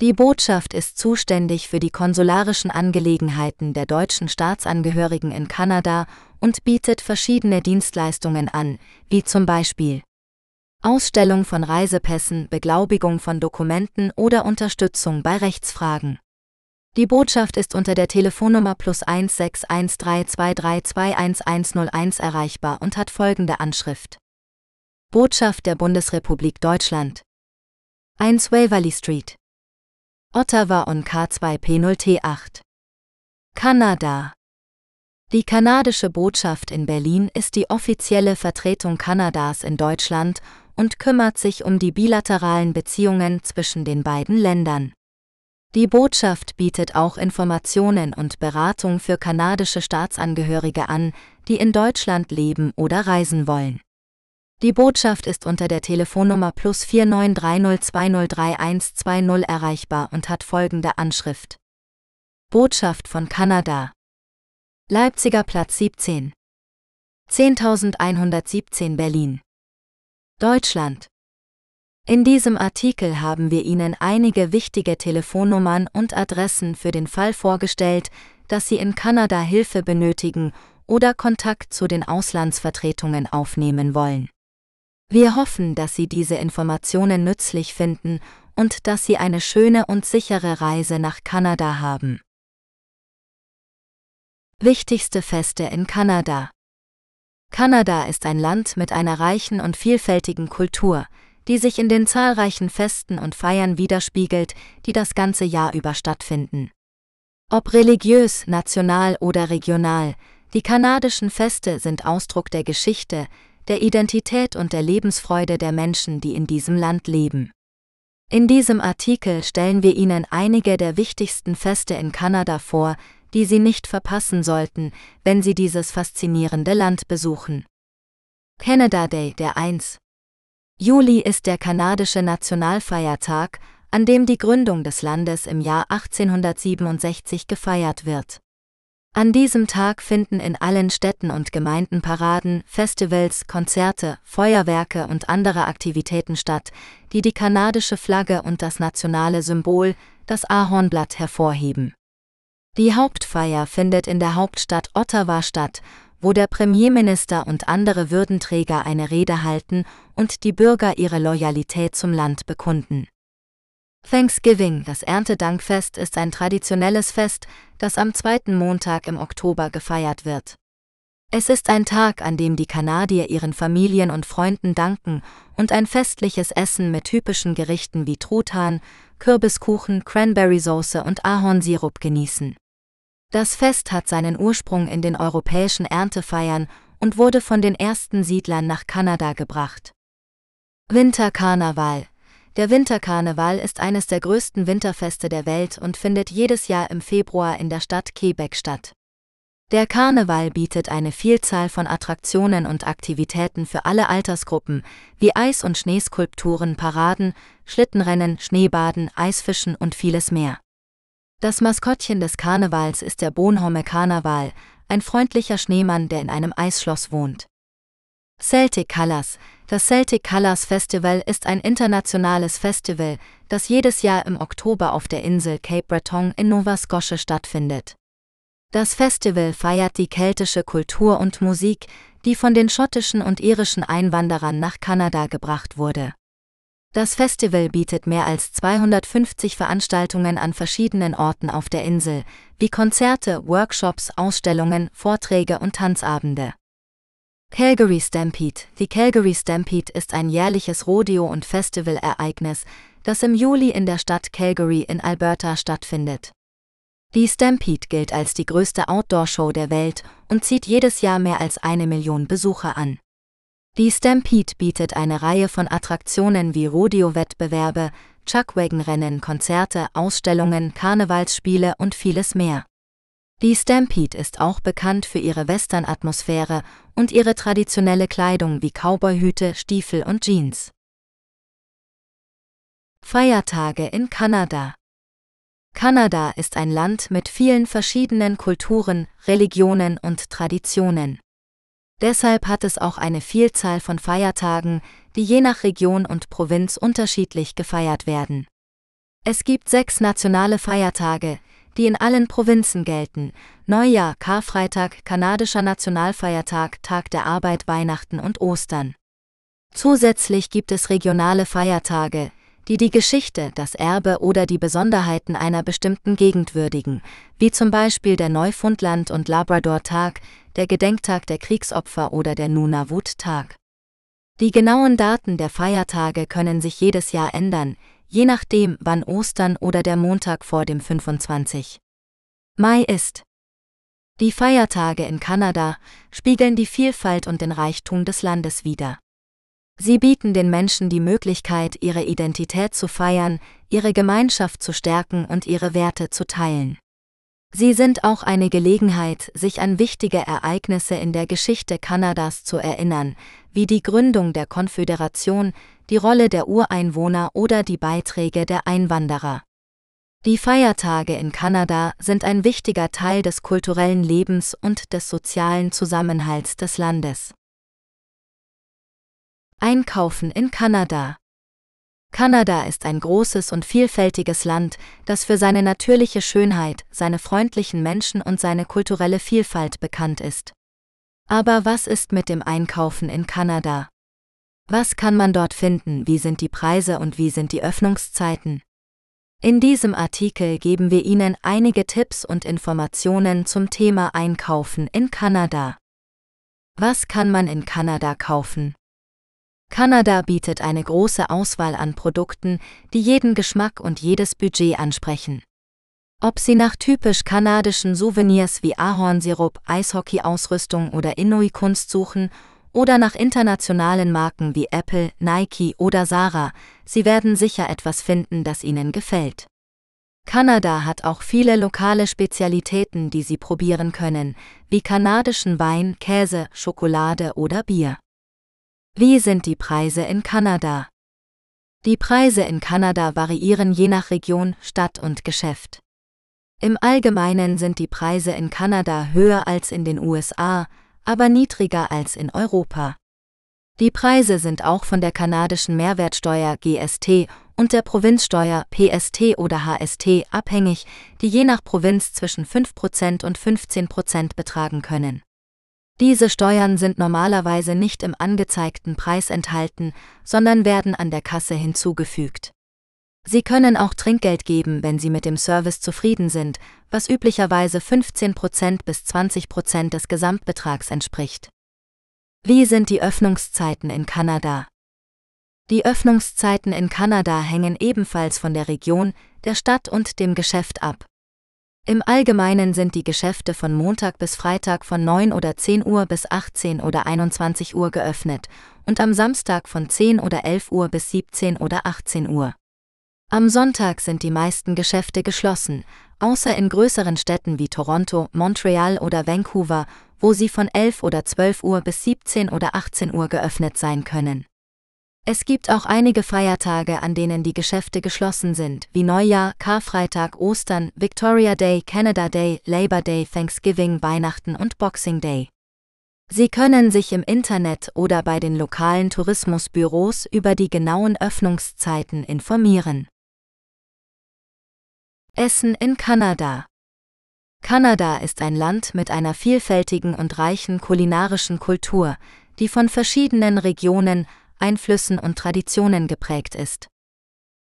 A: Die Botschaft ist zuständig für die konsularischen Angelegenheiten der deutschen Staatsangehörigen in Kanada und bietet verschiedene Dienstleistungen an, wie zum Beispiel Ausstellung von Reisepässen, Beglaubigung von Dokumenten oder Unterstützung bei Rechtsfragen. Die Botschaft ist unter der Telefonnummer plus 161323211101 erreichbar und hat folgende Anschrift. Botschaft der Bundesrepublik Deutschland. 1 Waverly Street. Ottawa und K2P0T8. Kanada. Die kanadische Botschaft in Berlin ist die offizielle Vertretung Kanadas in Deutschland und kümmert sich um die bilateralen Beziehungen zwischen den beiden Ländern. Die Botschaft bietet auch Informationen und Beratung für kanadische Staatsangehörige an, die in Deutschland leben oder reisen wollen. Die Botschaft ist unter der Telefonnummer plus 4930203120 erreichbar und hat folgende Anschrift. Botschaft von Kanada. Leipziger Platz 17. 10.117 Berlin. Deutschland. In diesem Artikel haben wir Ihnen einige wichtige Telefonnummern und Adressen für den Fall vorgestellt, dass Sie in Kanada Hilfe benötigen oder Kontakt zu den Auslandsvertretungen aufnehmen wollen. Wir hoffen, dass Sie diese Informationen nützlich finden und dass Sie eine schöne und sichere Reise nach Kanada haben. Wichtigste Feste in Kanada Kanada ist ein Land mit einer reichen und vielfältigen Kultur, die sich in den zahlreichen Festen und Feiern widerspiegelt, die das ganze Jahr über stattfinden. Ob religiös, national oder regional, die kanadischen Feste sind Ausdruck der Geschichte, der Identität und der Lebensfreude der Menschen, die in diesem Land leben. In diesem Artikel stellen wir Ihnen einige der wichtigsten Feste in Kanada vor, die Sie nicht verpassen sollten, wenn Sie dieses faszinierende Land besuchen. Canada Day, der 1. Juli ist der kanadische Nationalfeiertag, an dem die Gründung des Landes im Jahr 1867 gefeiert wird. An diesem Tag finden in allen Städten und Gemeinden Paraden, Festivals, Konzerte, Feuerwerke und andere Aktivitäten statt, die die kanadische Flagge und das nationale Symbol, das Ahornblatt, hervorheben. Die Hauptfeier findet in der Hauptstadt Ottawa statt, wo der Premierminister und andere Würdenträger eine Rede halten und die Bürger ihre Loyalität zum Land bekunden. Thanksgiving, das Erntedankfest, ist ein traditionelles Fest, das am zweiten Montag im Oktober gefeiert wird. Es ist ein Tag, an dem die Kanadier ihren Familien und Freunden danken und ein festliches Essen mit typischen Gerichten wie Truthahn, Kürbiskuchen, Cranberry-Sauce und Ahornsirup genießen. Das Fest hat seinen Ursprung in den europäischen Erntefeiern und wurde von den ersten Siedlern nach Kanada gebracht. Winterkarneval Der Winterkarneval ist eines der größten Winterfeste der Welt und findet jedes Jahr im Februar in der Stadt Quebec statt. Der Karneval bietet eine Vielzahl von Attraktionen und Aktivitäten für alle Altersgruppen, wie Eis- und Schneeskulpturen, Paraden, Schlittenrennen, Schneebaden, Eisfischen und vieles mehr. Das Maskottchen des Karnevals ist der Bonhomme Karneval, ein freundlicher Schneemann, der in einem Eisschloss wohnt. Celtic Colors Das Celtic Colors Festival ist ein internationales Festival, das jedes Jahr im Oktober auf der Insel Cape Breton in Nova Scotia stattfindet. Das Festival feiert die keltische Kultur und Musik, die von den schottischen und irischen Einwanderern nach Kanada gebracht wurde. Das Festival bietet mehr als 250 Veranstaltungen an verschiedenen Orten auf der Insel, wie Konzerte, Workshops, Ausstellungen, Vorträge und Tanzabende. Calgary Stampede Die Calgary Stampede ist ein jährliches Rodeo- und Festivalereignis, das im Juli in der Stadt Calgary in Alberta stattfindet. Die Stampede gilt als die größte Outdoor-Show der Welt und zieht jedes Jahr mehr als eine Million Besucher an. Die Stampede bietet eine Reihe von Attraktionen wie Rodeo-Wettbewerbe, Chuckwagon-Rennen, Konzerte, Ausstellungen, Karnevalsspiele und vieles mehr. Die Stampede ist auch bekannt für ihre Western-Atmosphäre und ihre traditionelle Kleidung wie Cowboyhüte, Stiefel und Jeans. Feiertage in Kanada Kanada ist ein Land mit vielen verschiedenen Kulturen, Religionen und Traditionen. Deshalb hat es auch eine Vielzahl von Feiertagen, die je nach Region und Provinz unterschiedlich gefeiert werden. Es gibt sechs nationale Feiertage, die in allen Provinzen gelten. Neujahr, Karfreitag, kanadischer Nationalfeiertag, Tag der Arbeit, Weihnachten und Ostern. Zusätzlich gibt es regionale Feiertage, die die Geschichte, das Erbe oder die Besonderheiten einer bestimmten Gegend würdigen, wie zum Beispiel der Neufundland- und Labrador-Tag, der Gedenktag der Kriegsopfer oder der Nunavut-Tag. Die genauen Daten der Feiertage können sich jedes Jahr ändern, je nachdem, wann Ostern oder der Montag vor dem 25. Mai ist. Die Feiertage in Kanada spiegeln die Vielfalt und den Reichtum des Landes wider. Sie bieten den Menschen die Möglichkeit, ihre Identität zu feiern, ihre Gemeinschaft zu stärken und ihre Werte zu teilen. Sie sind auch eine Gelegenheit, sich an wichtige Ereignisse in der Geschichte Kanadas zu erinnern, wie die Gründung der Konföderation, die Rolle der Ureinwohner oder die Beiträge der Einwanderer. Die Feiertage in Kanada sind ein wichtiger Teil des kulturellen Lebens und des sozialen Zusammenhalts des Landes. Einkaufen in Kanada Kanada ist ein großes und vielfältiges Land, das für seine natürliche Schönheit, seine freundlichen Menschen und seine kulturelle Vielfalt bekannt ist. Aber was ist mit dem Einkaufen in Kanada? Was kann man dort finden, wie sind die Preise und wie sind die Öffnungszeiten? In diesem Artikel geben wir Ihnen einige Tipps und Informationen zum Thema Einkaufen in Kanada. Was kann man in Kanada kaufen? Kanada bietet eine große Auswahl an Produkten, die jeden Geschmack und jedes Budget ansprechen. Ob Sie nach typisch kanadischen Souvenirs wie Ahornsirup, Eishockeyausrüstung oder Inuit-Kunst suchen oder nach internationalen Marken wie Apple, Nike oder Zara, Sie werden sicher etwas finden, das Ihnen gefällt. Kanada hat auch viele lokale Spezialitäten, die Sie probieren können, wie kanadischen Wein, Käse, Schokolade oder Bier. Wie sind die Preise in Kanada? Die Preise in Kanada variieren je nach Region, Stadt und Geschäft. Im Allgemeinen sind die Preise in Kanada höher als in den USA, aber niedriger als in Europa. Die Preise sind auch von der kanadischen Mehrwertsteuer GST und der Provinzsteuer PST oder HST abhängig, die je nach Provinz zwischen 5% und 15% betragen können. Diese Steuern sind normalerweise nicht im angezeigten Preis enthalten, sondern werden an der Kasse hinzugefügt. Sie können auch Trinkgeld geben, wenn Sie mit dem Service zufrieden sind, was üblicherweise 15% bis 20% des Gesamtbetrags entspricht. Wie sind die Öffnungszeiten in Kanada? Die Öffnungszeiten in Kanada hängen ebenfalls von der Region, der Stadt und dem Geschäft ab. Im Allgemeinen sind die Geschäfte von Montag bis Freitag von 9 oder 10 Uhr bis 18 oder 21 Uhr geöffnet und am Samstag von 10 oder 11 Uhr bis 17 oder 18 Uhr. Am Sonntag sind die meisten Geschäfte geschlossen, außer in größeren Städten wie Toronto, Montreal oder Vancouver, wo sie von 11 oder 12 Uhr bis 17 oder 18 Uhr geöffnet sein können. Es gibt auch einige Feiertage, an denen die Geschäfte geschlossen sind, wie Neujahr, Karfreitag, Ostern, Victoria Day, Canada Day, Labor Day, Thanksgiving, Weihnachten und Boxing Day. Sie können sich im Internet oder bei den lokalen Tourismusbüros über die genauen Öffnungszeiten informieren. Essen in Kanada. Kanada ist ein Land mit einer vielfältigen und reichen kulinarischen Kultur, die von verschiedenen Regionen, Einflüssen und Traditionen geprägt ist.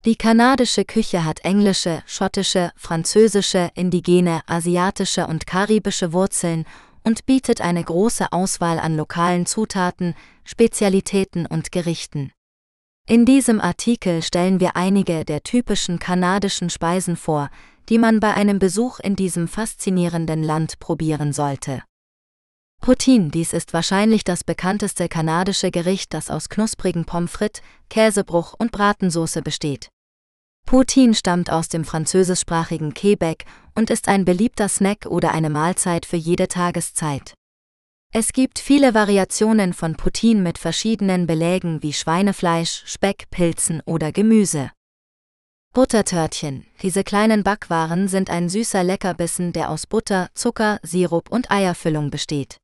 A: Die kanadische Küche hat englische, schottische, französische, indigene, asiatische und karibische Wurzeln und bietet eine große Auswahl an lokalen Zutaten, Spezialitäten und Gerichten. In diesem Artikel stellen wir einige der typischen kanadischen Speisen vor, die man bei einem Besuch in diesem faszinierenden Land probieren sollte. Poutine, dies ist wahrscheinlich das bekannteste kanadische Gericht, das aus knusprigen Pommes frites, Käsebruch und Bratensoße besteht. Poutine stammt aus dem französischsprachigen Quebec und ist ein beliebter Snack oder eine Mahlzeit für jede Tageszeit. Es gibt viele Variationen von Poutine mit verschiedenen Belägen wie Schweinefleisch, Speck, Pilzen oder Gemüse. Buttertörtchen. Diese kleinen Backwaren sind ein süßer Leckerbissen, der aus Butter, Zucker, Sirup und Eierfüllung besteht.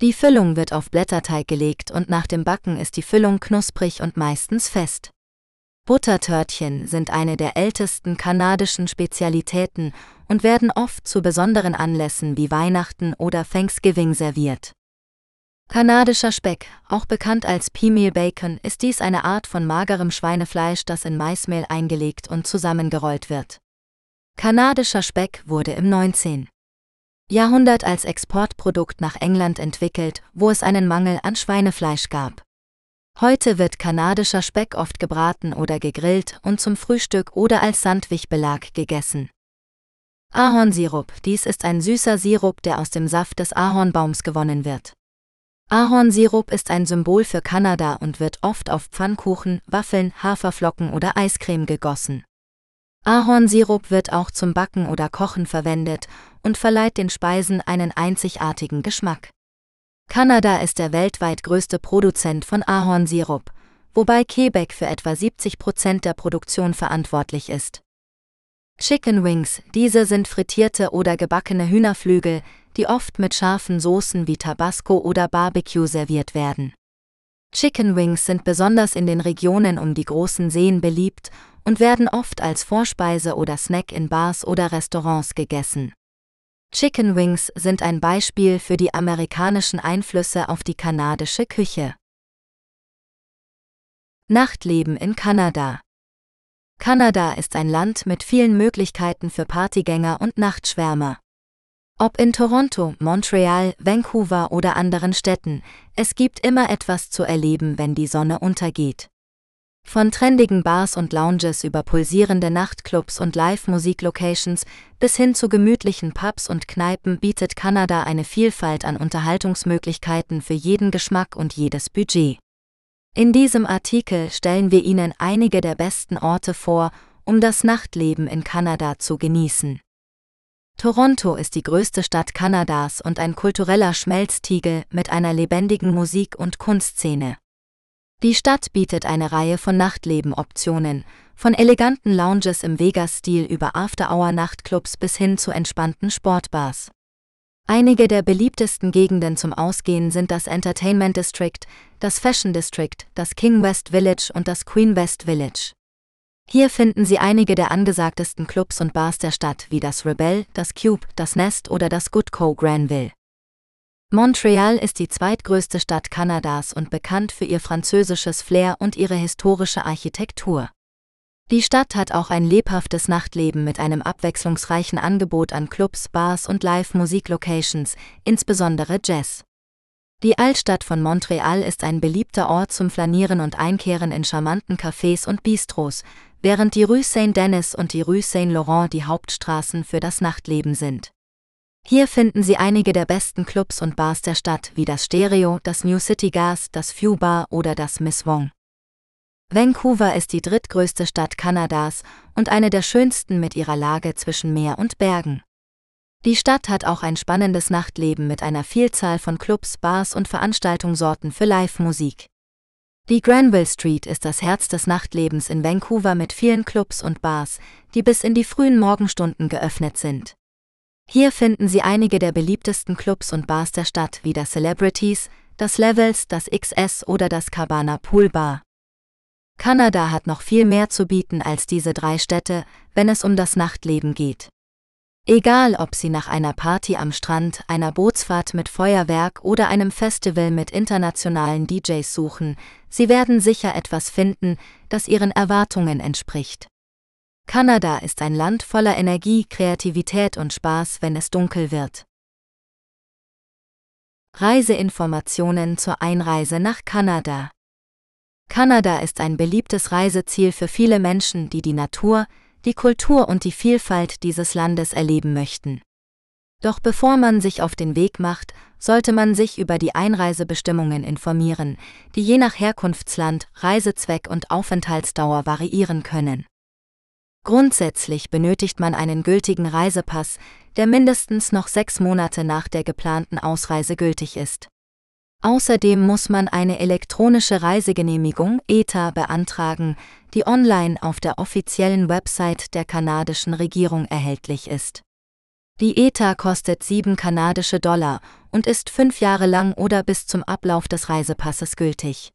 A: Die Füllung wird auf Blätterteig gelegt und nach dem Backen ist die Füllung knusprig und meistens fest. Buttertörtchen sind eine der ältesten kanadischen Spezialitäten und werden oft zu besonderen Anlässen wie Weihnachten oder Thanksgiving serviert. Kanadischer Speck, auch bekannt als Peameal Bacon, ist dies eine Art von magerem Schweinefleisch, das in Maismehl eingelegt und zusammengerollt wird. Kanadischer Speck wurde im 19. Jahrhundert als Exportprodukt nach England entwickelt, wo es einen Mangel an Schweinefleisch gab. Heute wird kanadischer Speck oft gebraten oder gegrillt und zum Frühstück oder als Sandwichbelag gegessen. Ahornsirup, dies ist ein süßer Sirup, der aus dem Saft des Ahornbaums gewonnen wird. Ahornsirup ist ein Symbol für Kanada und wird oft auf Pfannkuchen, Waffeln, Haferflocken oder Eiscreme gegossen. Ahornsirup wird auch zum Backen oder Kochen verwendet und verleiht den Speisen einen einzigartigen Geschmack. Kanada ist der weltweit größte Produzent von Ahornsirup, wobei Quebec für etwa 70 Prozent der Produktion verantwortlich ist. Chicken Wings, diese sind frittierte oder gebackene Hühnerflügel, die oft mit scharfen Soßen wie Tabasco oder Barbecue serviert werden. Chicken Wings sind besonders in den Regionen um die großen Seen beliebt und werden oft als Vorspeise oder Snack in Bars oder Restaurants gegessen. Chicken Wings sind ein Beispiel für die amerikanischen Einflüsse auf die kanadische Küche. Nachtleben in Kanada Kanada ist ein Land mit vielen Möglichkeiten für Partygänger und Nachtschwärmer. Ob in Toronto, Montreal, Vancouver oder anderen Städten, es gibt immer etwas zu erleben, wenn die Sonne untergeht. Von trendigen Bars und Lounges über pulsierende Nachtclubs und Live-Musik-Locations bis hin zu gemütlichen Pubs und Kneipen bietet Kanada eine Vielfalt an Unterhaltungsmöglichkeiten für jeden Geschmack und jedes Budget. In diesem Artikel stellen wir Ihnen einige der besten Orte vor, um das Nachtleben in Kanada zu genießen. Toronto ist die größte Stadt Kanadas und ein kultureller Schmelztiegel mit einer lebendigen Musik- und Kunstszene. Die Stadt bietet eine Reihe von Nachtlebenoptionen, Von eleganten Lounges im Vegas-Stil über After-Hour-Nachtclubs bis hin zu entspannten Sportbars. Einige der beliebtesten Gegenden zum Ausgehen sind das Entertainment District, das Fashion District, das King West Village und das Queen West Village. Hier finden Sie einige der angesagtesten Clubs und Bars der Stadt wie das Rebel, das Cube, das Nest oder das Good Co Granville. Montreal ist die zweitgrößte Stadt Kanadas und bekannt für ihr französisches Flair und ihre historische Architektur. Die Stadt hat auch ein lebhaftes Nachtleben mit einem abwechslungsreichen Angebot an Clubs, Bars und Live-Musik-Locations, insbesondere Jazz. Die Altstadt von Montreal ist ein beliebter Ort zum Flanieren und Einkehren in charmanten Cafés und Bistros, während die Rue Saint-Denis und die Rue Saint-Laurent die Hauptstraßen für das Nachtleben sind. Hier finden Sie einige der besten Clubs und Bars der Stadt wie das Stereo, das New City Gas, das Few Bar oder das Miss Wong. Vancouver ist die drittgrößte Stadt Kanadas und eine der schönsten mit ihrer Lage zwischen Meer und Bergen. Die Stadt hat auch ein spannendes Nachtleben mit einer Vielzahl von Clubs, Bars und Veranstaltungssorten für Live-Musik. Die Granville Street ist das Herz des Nachtlebens in Vancouver mit vielen Clubs und Bars, die bis in die frühen Morgenstunden geöffnet sind. Hier finden Sie einige der beliebtesten Clubs und Bars der Stadt wie das Celebrities, das Levels, das XS oder das Cabana Pool Bar. Kanada hat noch viel mehr zu bieten als diese drei Städte, wenn es um das Nachtleben geht. Egal, ob Sie nach einer Party am Strand, einer Bootsfahrt mit Feuerwerk oder einem Festival mit internationalen DJs suchen, Sie werden sicher etwas finden, das Ihren Erwartungen entspricht. Kanada ist ein Land voller Energie, Kreativität und Spaß, wenn es dunkel wird. Reiseinformationen zur Einreise nach Kanada. Kanada ist ein beliebtes Reiseziel für viele Menschen, die die Natur, die Kultur und die Vielfalt dieses Landes erleben möchten. Doch bevor man sich auf den Weg macht, sollte man sich über die Einreisebestimmungen informieren, die je nach Herkunftsland, Reisezweck und Aufenthaltsdauer variieren können. Grundsätzlich benötigt man einen gültigen Reisepass, der mindestens noch sechs Monate nach der geplanten Ausreise gültig ist. Außerdem muss man eine elektronische Reisegenehmigung ETA beantragen, die online auf der offiziellen Website der kanadischen Regierung erhältlich ist. Die ETA kostet 7 kanadische Dollar und ist fünf Jahre lang oder bis zum Ablauf des Reisepasses gültig.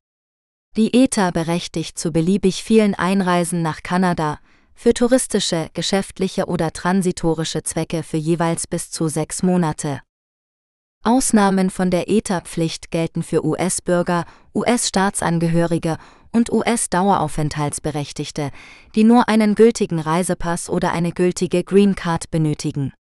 A: Die ETA berechtigt zu beliebig vielen Einreisen nach Kanada, für touristische, geschäftliche oder transitorische Zwecke für jeweils bis zu sechs Monate. Ausnahmen von der ETA-Pflicht gelten für US-Bürger, US-Staatsangehörige und US-Daueraufenthaltsberechtigte, die nur einen gültigen Reisepass oder eine gültige Green Card benötigen.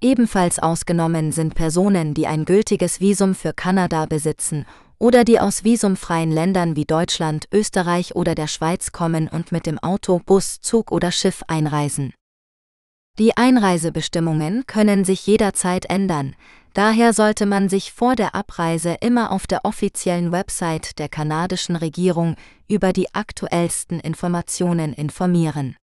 A: Ebenfalls ausgenommen sind Personen, die ein gültiges Visum für Kanada besitzen oder die aus visumfreien Ländern wie Deutschland, Österreich oder der Schweiz kommen und mit dem Auto, Bus, Zug oder Schiff einreisen. Die Einreisebestimmungen können sich jederzeit ändern, Daher sollte man sich vor der Abreise immer auf der offiziellen Website der kanadischen Regierung über die aktuellsten Informationen informieren.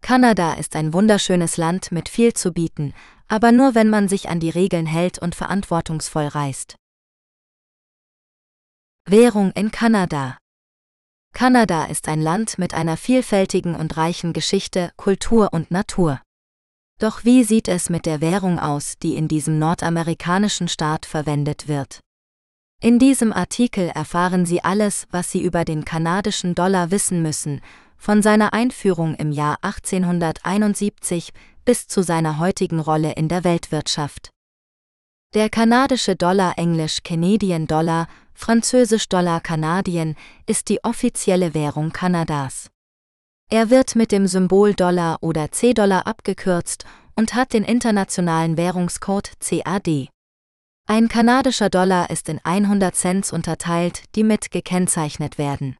A: Kanada ist ein wunderschönes Land mit viel zu bieten, aber nur wenn man sich an die Regeln hält und verantwortungsvoll reist. Währung in Kanada Kanada ist ein Land mit einer vielfältigen und reichen Geschichte, Kultur und Natur. Doch wie sieht es mit der Währung aus, die in diesem nordamerikanischen Staat verwendet wird? In diesem Artikel erfahren Sie alles, was Sie über den kanadischen Dollar wissen müssen, von seiner Einführung im Jahr 1871 bis zu seiner heutigen Rolle in der Weltwirtschaft. Der kanadische Dollar englisch Canadian Dollar, französisch Dollar Kanadien, ist die offizielle Währung Kanadas. Er wird mit dem Symbol Dollar oder C-Dollar abgekürzt und hat den internationalen Währungscode CAD. Ein kanadischer Dollar ist in 100 Cents unterteilt, die mit gekennzeichnet werden.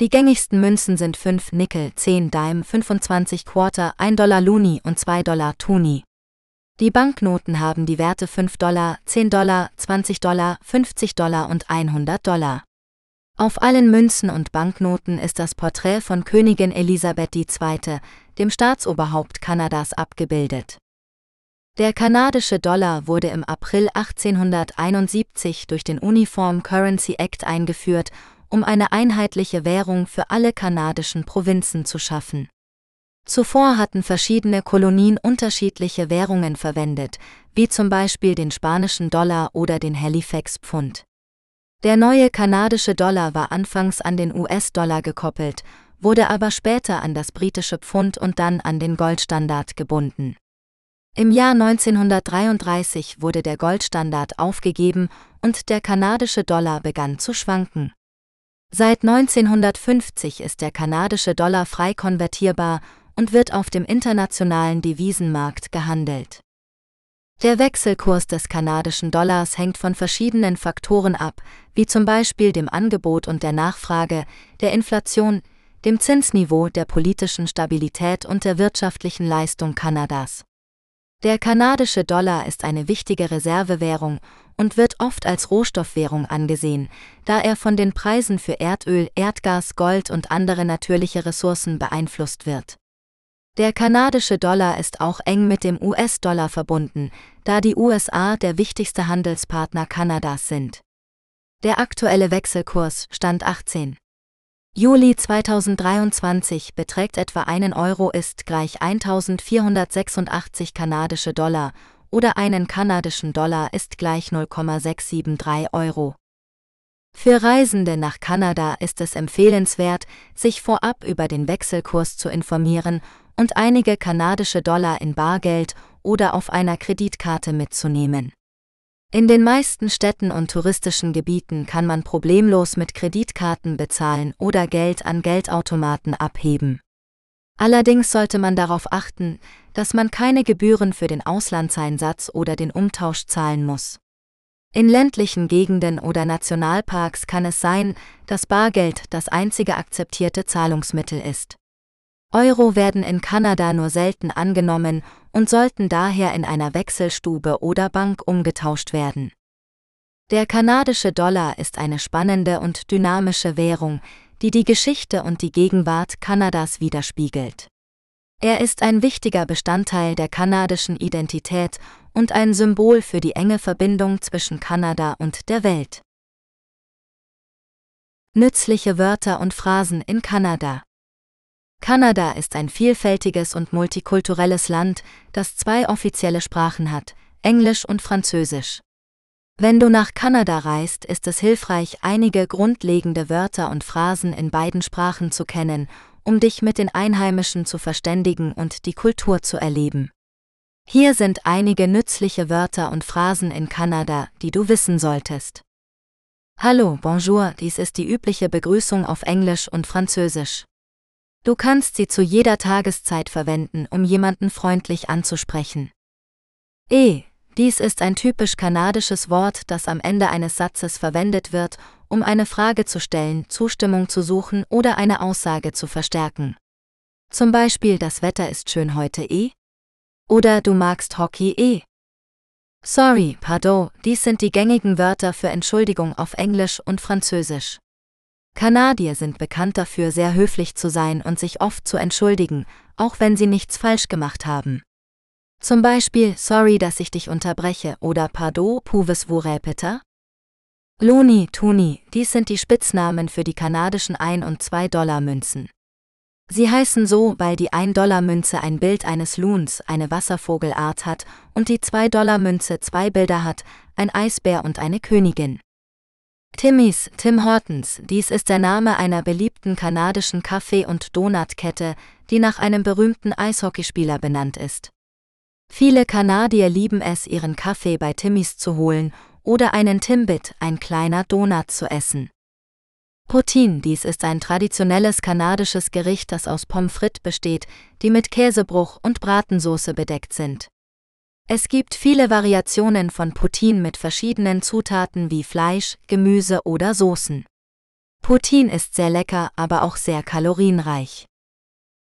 A: Die gängigsten Münzen sind 5 Nickel, 10 Dime, 25 Quarter, 1 Dollar Luni und 2 Dollar Tuni. Die Banknoten haben die Werte 5 Dollar, 10 Dollar, 20 Dollar, 50 Dollar und 100 Dollar. Auf allen Münzen und Banknoten ist das Porträt von Königin Elisabeth II., dem Staatsoberhaupt Kanadas, abgebildet. Der kanadische Dollar wurde im April 1871 durch den Uniform Currency Act eingeführt um eine einheitliche Währung für alle kanadischen Provinzen zu schaffen. Zuvor hatten verschiedene Kolonien unterschiedliche Währungen verwendet, wie zum Beispiel den spanischen Dollar oder den Halifax-Pfund. Der neue kanadische Dollar war anfangs an den US-Dollar gekoppelt, wurde aber später an das britische Pfund und dann an den Goldstandard gebunden. Im Jahr 1933 wurde der Goldstandard aufgegeben und der kanadische Dollar begann zu schwanken. Seit 1950 ist der kanadische Dollar frei konvertierbar und wird auf dem internationalen Devisenmarkt gehandelt. Der Wechselkurs des kanadischen Dollars hängt von verschiedenen Faktoren ab, wie zum Beispiel dem Angebot und der Nachfrage, der Inflation, dem Zinsniveau, der politischen Stabilität und der wirtschaftlichen Leistung Kanadas. Der kanadische Dollar ist eine wichtige Reservewährung und wird oft als Rohstoffwährung angesehen, da er von den Preisen für Erdöl, Erdgas, Gold und andere natürliche Ressourcen beeinflusst wird. Der kanadische Dollar ist auch eng mit dem US-Dollar verbunden, da die USA der wichtigste Handelspartner Kanadas sind. Der aktuelle Wechselkurs stand 18. Juli 2023 beträgt etwa 1 Euro ist gleich 1486 kanadische Dollar oder einen kanadischen Dollar ist gleich 0,673 Euro. Für Reisende nach Kanada ist es empfehlenswert, sich vorab über den Wechselkurs zu informieren und einige kanadische Dollar in Bargeld oder auf einer Kreditkarte mitzunehmen. In den meisten Städten und touristischen Gebieten kann man problemlos mit Kreditkarten bezahlen oder Geld an Geldautomaten abheben. Allerdings sollte man darauf achten, dass man keine Gebühren für den Auslandseinsatz oder den Umtausch zahlen muss. In ländlichen Gegenden oder Nationalparks kann es sein, dass Bargeld das einzige akzeptierte Zahlungsmittel ist. Euro werden in Kanada nur selten angenommen und sollten daher in einer Wechselstube oder Bank umgetauscht werden. Der kanadische Dollar ist eine spannende und dynamische Währung, die die Geschichte und die Gegenwart Kanadas widerspiegelt. Er ist ein wichtiger Bestandteil der kanadischen Identität und ein Symbol für die enge Verbindung zwischen Kanada und der Welt. Nützliche Wörter und Phrasen in Kanada Kanada ist ein vielfältiges und multikulturelles Land, das zwei offizielle Sprachen hat, Englisch und Französisch. Wenn du nach Kanada reist, ist es hilfreich, einige grundlegende Wörter und Phrasen in beiden Sprachen zu kennen, um dich mit den Einheimischen zu verständigen und die Kultur zu erleben. Hier sind einige nützliche Wörter und Phrasen in Kanada, die du wissen solltest. Hallo, bonjour, dies ist die übliche Begrüßung auf Englisch und Französisch. Du kannst sie zu jeder Tageszeit verwenden, um jemanden freundlich anzusprechen. E. Dies ist ein typisch kanadisches Wort, das am Ende eines Satzes verwendet wird, um eine Frage zu stellen, Zustimmung zu suchen oder eine Aussage zu verstärken. Zum Beispiel das Wetter ist schön heute eh? Oder du magst Hockey eh? Sorry, pardon, dies sind die gängigen Wörter für Entschuldigung auf Englisch und Französisch. Kanadier sind bekannt dafür, sehr höflich zu sein und sich oft zu entschuldigen, auch wenn sie nichts falsch gemacht haben. Zum Beispiel Sorry, dass ich dich unterbreche oder Pardon, pouvez vous répéter? Looney, Toonie, dies sind die Spitznamen für die kanadischen 1- und 2-Dollar-Münzen. Sie heißen so, weil die 1-Dollar-Münze ein Bild eines Loons, eine Wasservogelart hat, und die 2-Dollar-Münze zwei Bilder hat, ein Eisbär und eine Königin. Timmys, Tim Hortons, dies ist der Name einer beliebten kanadischen Kaffee- und Donutkette, die nach einem berühmten Eishockeyspieler benannt ist. Viele Kanadier lieben es, ihren Kaffee bei Timmys zu holen oder einen Timbit, ein kleiner Donut, zu essen. Poutine, dies ist ein traditionelles kanadisches Gericht, das aus Pommes frites besteht, die mit Käsebruch und Bratensoße bedeckt sind. Es gibt viele Variationen von Poutine mit verschiedenen Zutaten wie Fleisch, Gemüse oder Soßen. Poutine ist sehr lecker, aber auch sehr kalorienreich.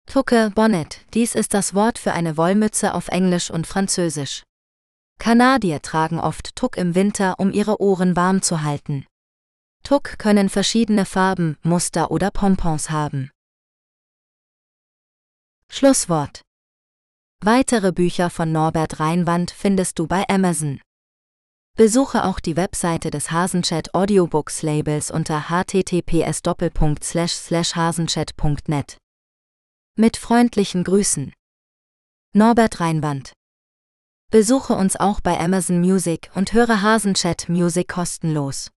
A: Tucke Bonnet, dies ist das Wort für eine Wollmütze auf Englisch und Französisch. Kanadier tragen oft Tuck im Winter, um ihre Ohren warm zu halten. Tuck können verschiedene Farben, Muster oder Pompons haben. Schlusswort Weitere Bücher von Norbert Reinwand findest du bei Amazon. Besuche auch die Webseite des Hasenchat Audiobooks Labels unter https://hasenchat.net. Mit freundlichen Grüßen. Norbert Reinwand. Besuche uns auch bei Amazon Music und höre Hasenchat Music kostenlos.